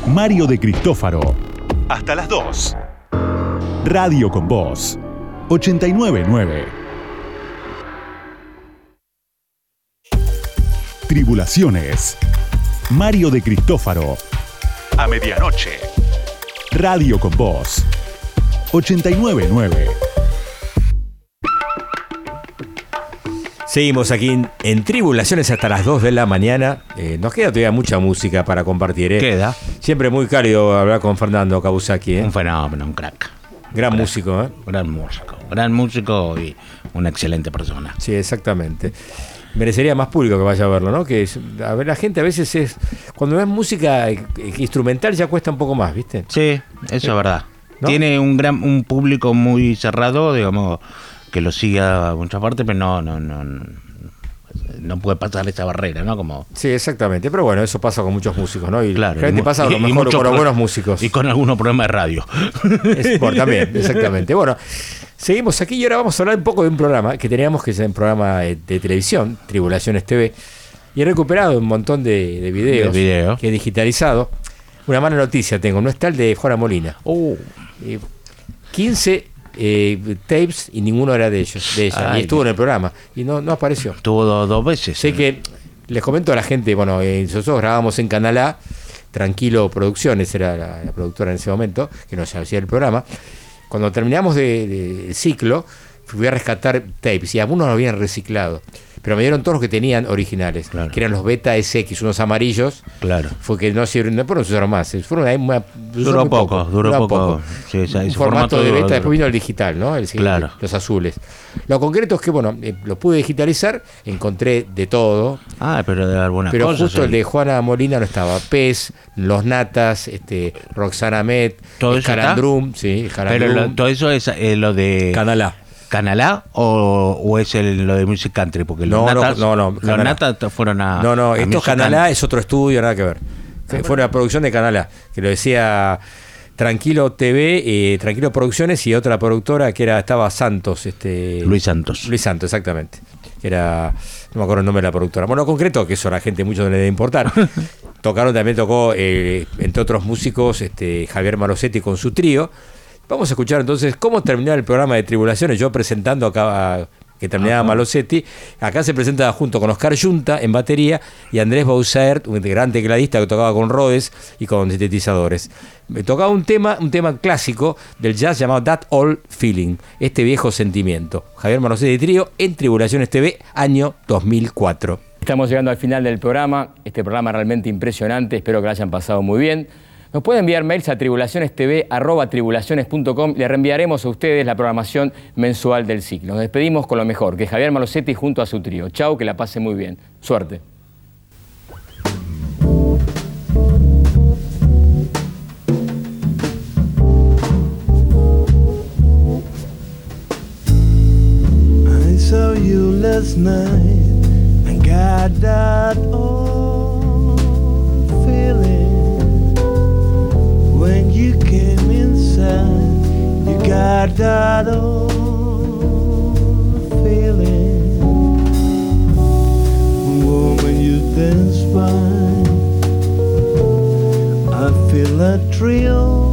Mario de Cristófaro. Hasta las 2. Radio con Voz. 899. Tribulaciones. Mario de Cristófaro. A medianoche. Radio con Voz. 899. Seguimos aquí en, en Tribulaciones hasta las 2 de la mañana. Eh, nos queda todavía mucha música para compartir. ¿eh? Queda. Siempre muy cálido hablar con Fernando Kabusaki. ¿eh? Un fenómeno, un crack. Gran músico. ¿eh? Gran músico. Gran músico y una excelente persona. Sí, exactamente. Merecería más público que vaya a verlo, ¿no? Que a ver, la gente a veces es. Cuando ves música eh, instrumental ya cuesta un poco más, ¿viste? Sí, eso es verdad. ¿No? Tiene un gran un público muy cerrado, digamos, que lo sigue a muchas partes, pero no, no, no, no, no puede pasar esa barrera, ¿no? Como Sí, exactamente. Pero bueno, eso pasa con muchos músicos, ¿no? Y Claro, generalmente y pasa a lo mejor con algunos músicos. y con algunos programas de radio. Es por- también, exactamente. Bueno, seguimos aquí y ahora vamos a hablar un poco de un programa que teníamos que es un programa de, de televisión, Tribulaciones TV, y he recuperado un montón de, de videos De videos. que he digitalizado. Una mala noticia tengo, no está el de Juana Molina. Uh. Eh, 15 eh, tapes y ninguno era de ellos, de ella. Ay, y estuvo en el programa y no, no apareció. Estuvo do- dos veces. Sé que les comento a la gente, bueno, eh, nosotros grabamos en Canal A, Tranquilo Producciones era la, la productora en ese momento, que nos hacía el programa. Cuando terminamos de- ciclo, fui a rescatar tapes y algunos lo habían reciclado. Pero me dieron todos los que tenían originales, que eran los Beta SX, unos amarillos. Claro. Fue que no sirvieron, no fueron usaron más, fueron ahí una- Duró poco, duró poco. Sí, un formato, formato de duró- beta, duró. después vino el digital, ¿no? El Claro. los azules. Lo concreto es que, bueno, eh, lo pude digitalizar, encontré de todo. Ah, pero de algunas Pero cosas. justo el ahí. de Juana Molina no estaba. Pez, Los Natas, este, Roxana Met, ¿Todo eso Jarandrum, sí, Pero Jarandrum. lo- todo eso es eh, lo de. Canal A. ¿Canal A o, o es el, lo de Music Country? Porque No, los no, natas, no, no, los natas fueron a. no, no, a esto es Music Canal A, Country. es otro estudio, nada que ver. Fue una producción de Canal A, que lo decía Tranquilo TV, eh, Tranquilo Producciones y otra productora que era estaba Santos. Este, Luis Santos. Luis Santos, exactamente. Que era, no me acuerdo el nombre de la productora. Bueno, concreto, que eso a la gente mucho no le debe importar. Tocaron, también tocó, eh, entre otros músicos, este, Javier Malosetti con su trío. Vamos a escuchar entonces cómo terminar el programa de Tribulaciones. Yo presentando acá a- que terminaba Ajá. Malosetti. Acá se presenta junto con Oscar Junta en batería y Andrés Bausert, un gran tecladista que tocaba con Rhodes y con sintetizadores. Me tocaba un tema, un tema clásico del jazz llamado That Old Feeling, este viejo sentimiento. Javier Malosetti Trío en Tribulaciones TV, año 2004. Estamos llegando al final del programa, este programa realmente impresionante, espero que lo hayan pasado muy bien. Nos pueden enviar mails a tribulacionestv.com, le reenviaremos a ustedes la programación mensual del ciclo. Nos despedimos con lo mejor, que Javier Malosetti junto a su trío. Chau, que la pase muy bien. Suerte. You came inside. You got that old feeling. Woman, you dance by. I feel a thrill.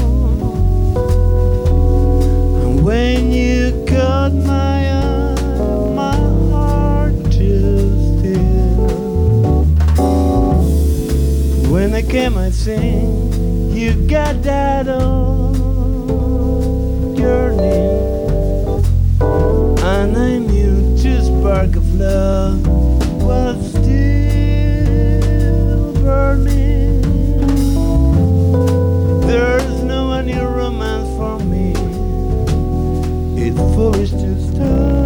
And when you caught my eye, my heart just still. When I came, I sing, you got that old yearning, and I knew just spark of love was still burning. There's no any romance for me. It's foolish to start,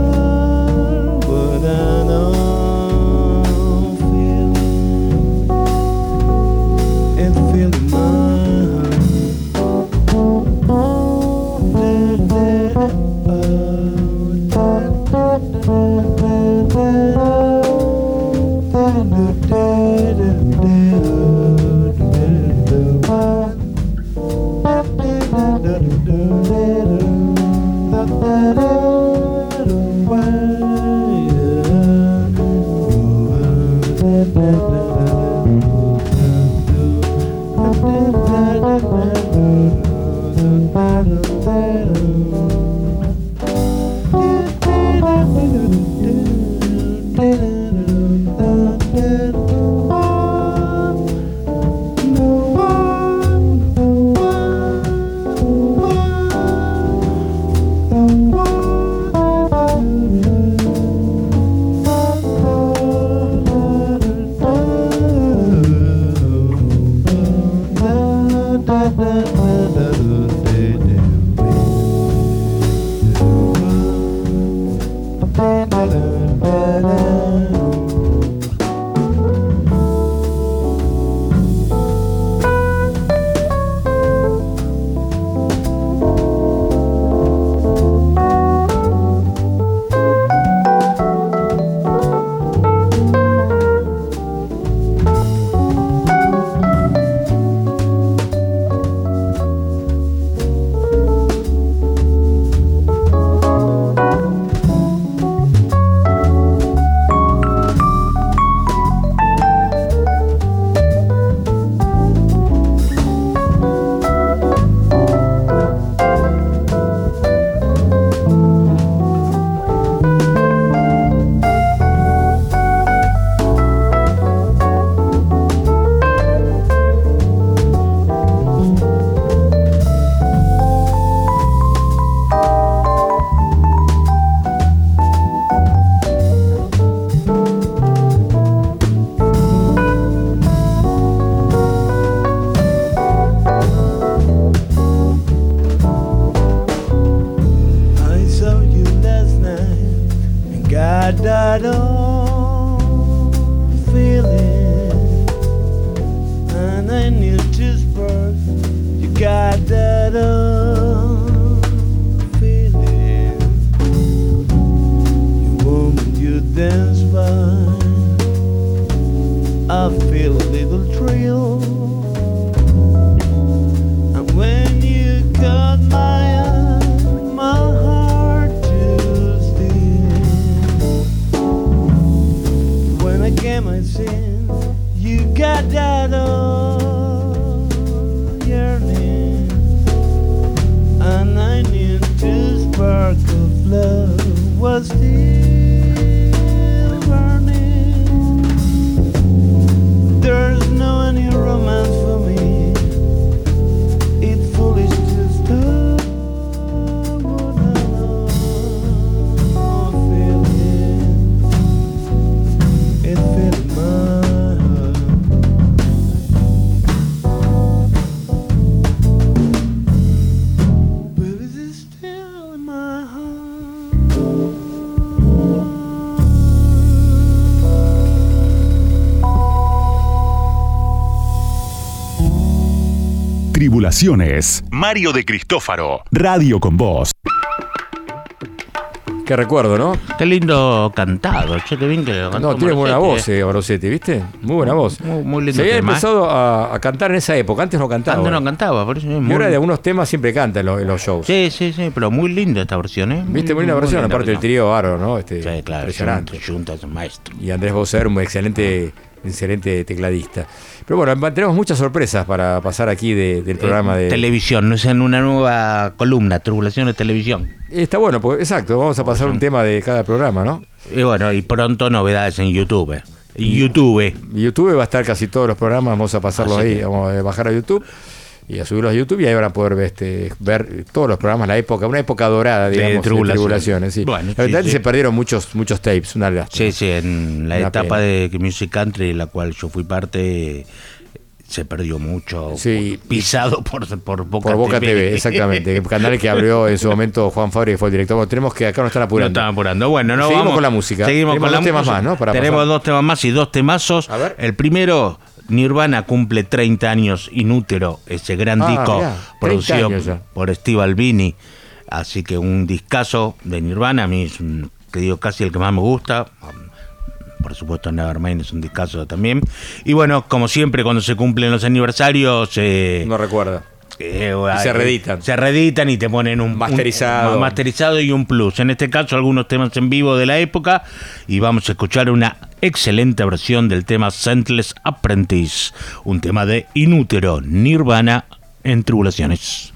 Tribulaciones. Mario de Cristófaro. Radio con Voz. Qué recuerdo, ¿no? Qué lindo cantado, che, qué bien que lo cantó No, tiene buena voz, eh, Barosetti, ¿viste? Muy buena voz. Muy, muy lindo Se había tema, ¿eh? empezado a, a cantar en esa época, antes no cantaba. Antes no cantaba, por eso es Y muy- ahora de algunos temas siempre canta en los, en los shows. Sí, sí, sí, pero muy linda esta versión, ¿eh? Viste, muy linda versión, aparte del trío Bárbaro, ¿no? Este, Sí, claro, impresionante. Maestro. Y Andrés Bosser, un excelente, excelente tecladista. Pero bueno, tenemos muchas sorpresas para pasar aquí de- del programa de... Televisión, no es en una nueva columna, Tribulaciones Televisión. Está bueno, pues exacto, vamos a pasar un tema de cada programa, ¿no? Y bueno, y pronto novedades en YouTube. YouTube. YouTube va a estar casi todos los programas, vamos a pasarlos Así ahí, que- vamos a bajar a YouTube y a subirlos a YouTube y ahí van a poder ver, este, ver todos los programas, la época, una época dorada, De digamos, de tribulaciones. tribulaciones. sí. Bueno, la sí, verdad sí. se perdieron muchos, muchos tapes, una lástima. Sí, sí, en la Una etapa pena. de Music Country, la cual yo fui parte, se perdió mucho. Sí. Pisado por, por Boca, Por Boca TV, exactamente. El canal que abrió en su momento Juan Fabri, que fue el director. Bueno, tenemos que acá nos están No apurando. están apurando. Bueno, no Seguimos vamos- con la música. Seguimos Tenemos con la dos temas música. más, ¿no? Para Tenemos pasar. dos temas más y dos temazos. El primero, Nirvana cumple 30 años inútero, ese gran Ah, disco mirá, 30 producido por Steve Albini. Así que un discazo de Nirvana, a mí es un, que digo, casi el que más me gusta. Por supuesto, Nevermind es un discazo también. Y bueno, como siempre, cuando se cumplen los aniversarios. eh, No recuerda. Eh, Y se reeditan. Se reeditan y te ponen un Masterizado. un- masterizado y un plus. En este caso, algunos temas en vivo de la época. Y vamos a escuchar una excelente versión del tema Sentless Apprentice. Un tema de Inútero, Nirvana en Tribulaciones.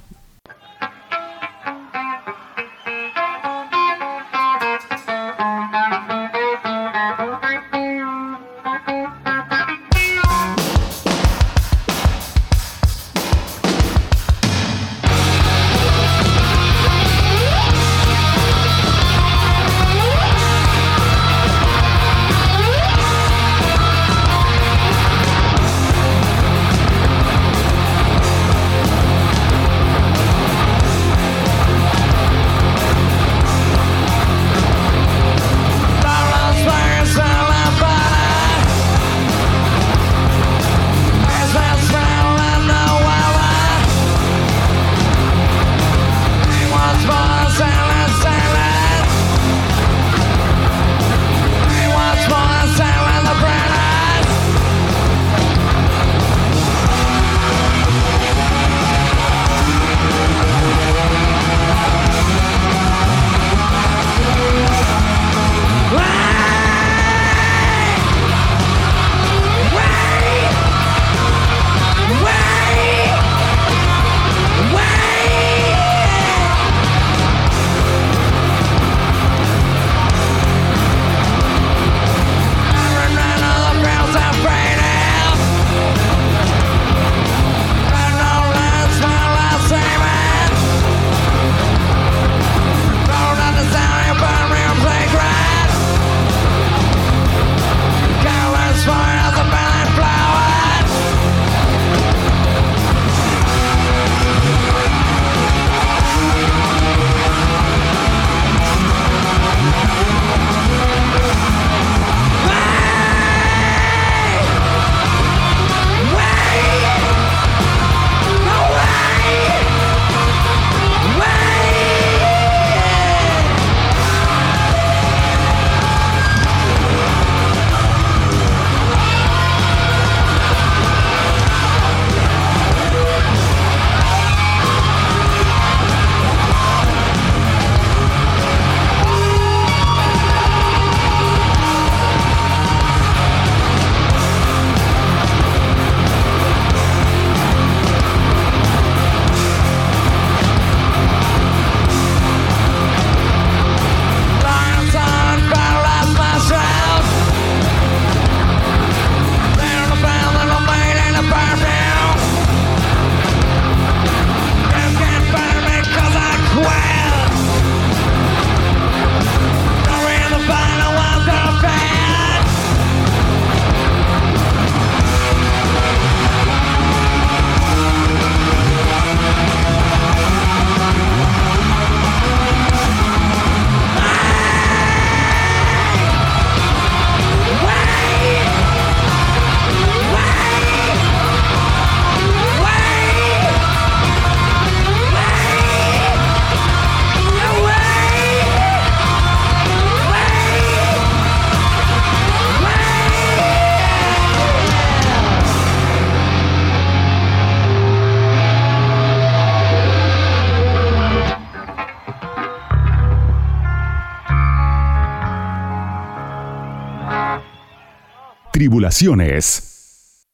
Tribulaciones.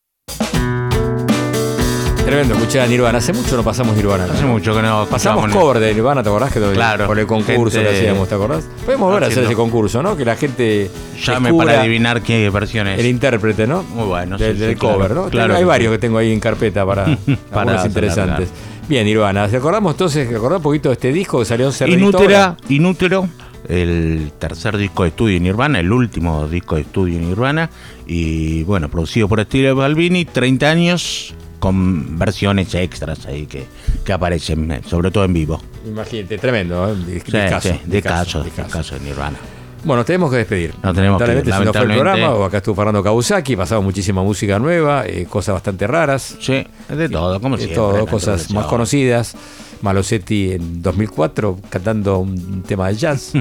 Tremendo, escuché a Nirvana. Hace mucho no pasamos Nirvana. Hace mucho que no Pasamos cover de Nirvana, ¿te acordás? Que Claro, Con el concurso gente que hacíamos, ¿te acordás? Podemos volver a hacer ese concurso, ¿no? Que la gente. Llame para adivinar qué versión es. El intérprete, ¿no? Muy bueno. Del, sí, del sí, claro. cover, ¿no? Claro hay varios que tengo ahí en carpeta para, Para interesantes. Bien, Nirvana. ¿Recordamos entonces, recordamos un poquito de este disco que salió en Cerrito? Inútera, Inútero, el tercer disco de estudio de Nirvana, el último disco de estudio de Nirvana, y bueno, producido por Steve Balbini, 30 años con versiones extras ahí que, que aparecen, sobre todo en vivo. Imagínate, tremendo, ¿eh? De, Sí, discazo, sí, de caso, de discazo. caso de Nirvana. Bueno, tenemos que despedir. No tenemos que- lamentablemente, nos fue el lamentablemente. programa. Acá estuvo Fernando Kawasaki, pasamos muchísima música nueva, eh, cosas bastante raras. Sí, de todo, como de siempre, todo, cosas más conocidas. Malosetti en 2004 cantando un tema de jazz,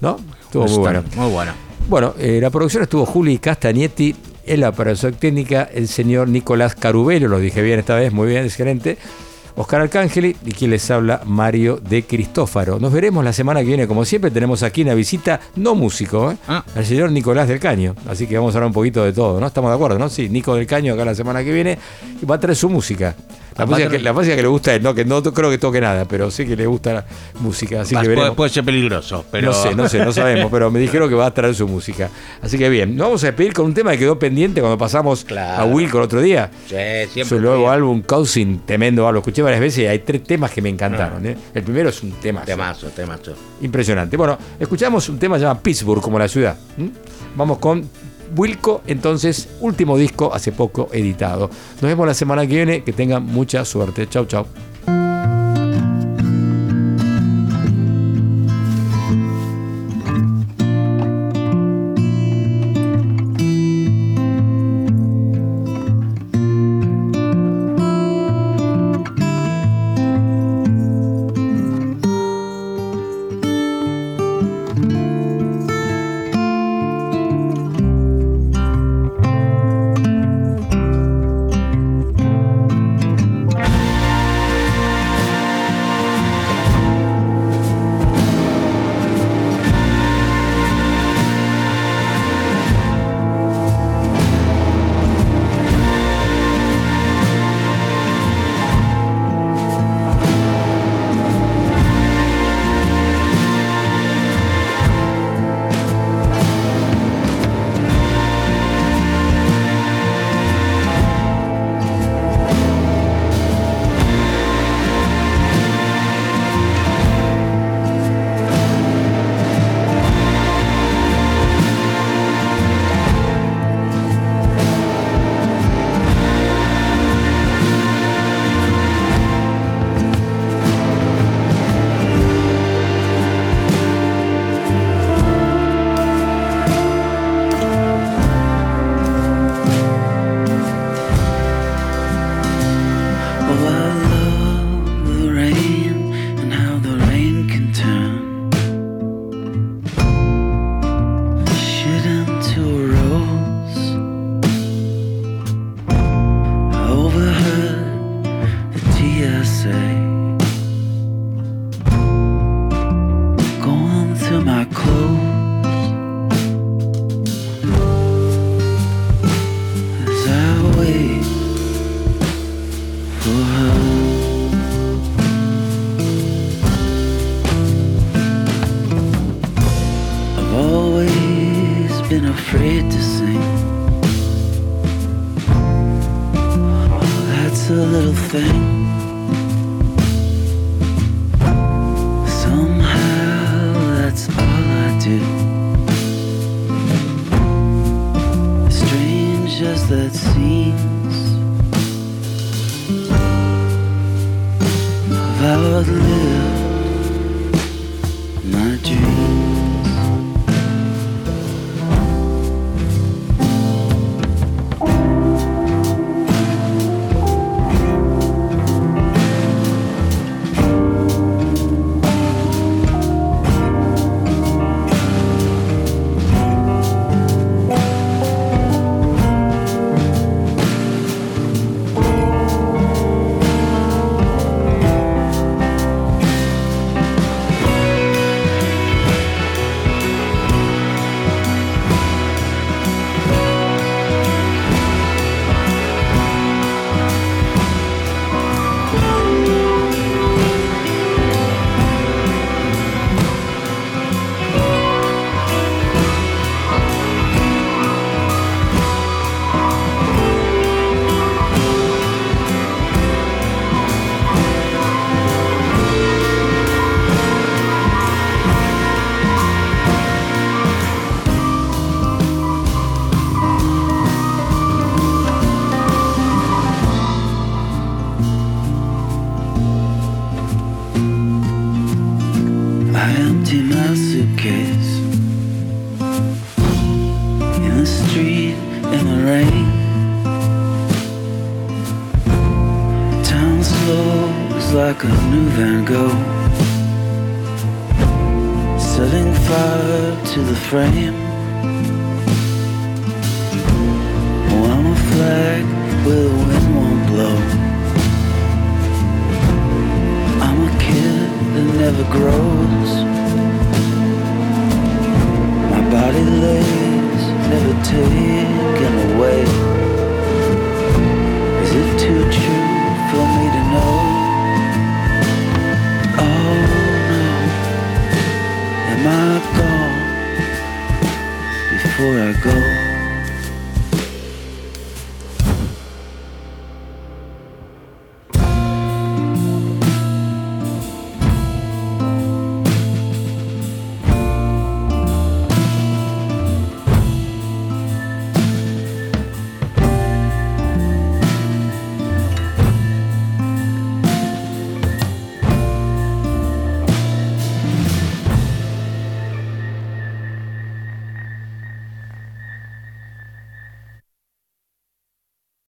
¿no? Estuvo muy bueno. Muy bueno. Bueno, eh, la producción estuvo Juli Castagnetti, en la operación técnica el señor Nicolás Carubelo, lo dije bien esta vez, muy bien, excelente. Oscar Arcángeli y quien les habla Mario de Cristófaro. Nos veremos la semana que viene, como siempre, tenemos aquí una visita no músico, ¿eh? Ah. al señor Nicolás del Caño. Así que vamos a hablar un poquito de todo, ¿no? Estamos de acuerdo, ¿no? Sí, Nico del Caño acá la semana que viene y va a traer su música. La, Ah, música, que, traer- la música que le gusta a él, ¿no? Que no creo que toque nada, pero sí que le gusta la música. Así que puede, veremos. puede ser peligroso, pero... No sé, no sé, no sabemos, pero me dijeron que va a traer su música. Así que bien, nos vamos a despedir con un tema que quedó pendiente cuando pasamos Claro. a Wilco el otro día. Sí, siempre Su nuevo bien. álbum, Cousin, tremendo álbum. Lo escuché varias veces y hay tres temas que me encantaron. ¿eh? El primero es un tema Temazo, temazo. impresionante. Bueno, escuchamos un tema llamado Pittsburgh, como la ciudad. Vamos con Wilco, entonces, último disco hace poco editado. Nos vemos la semana que viene. Que tengan mucha suerte. Chau, chau.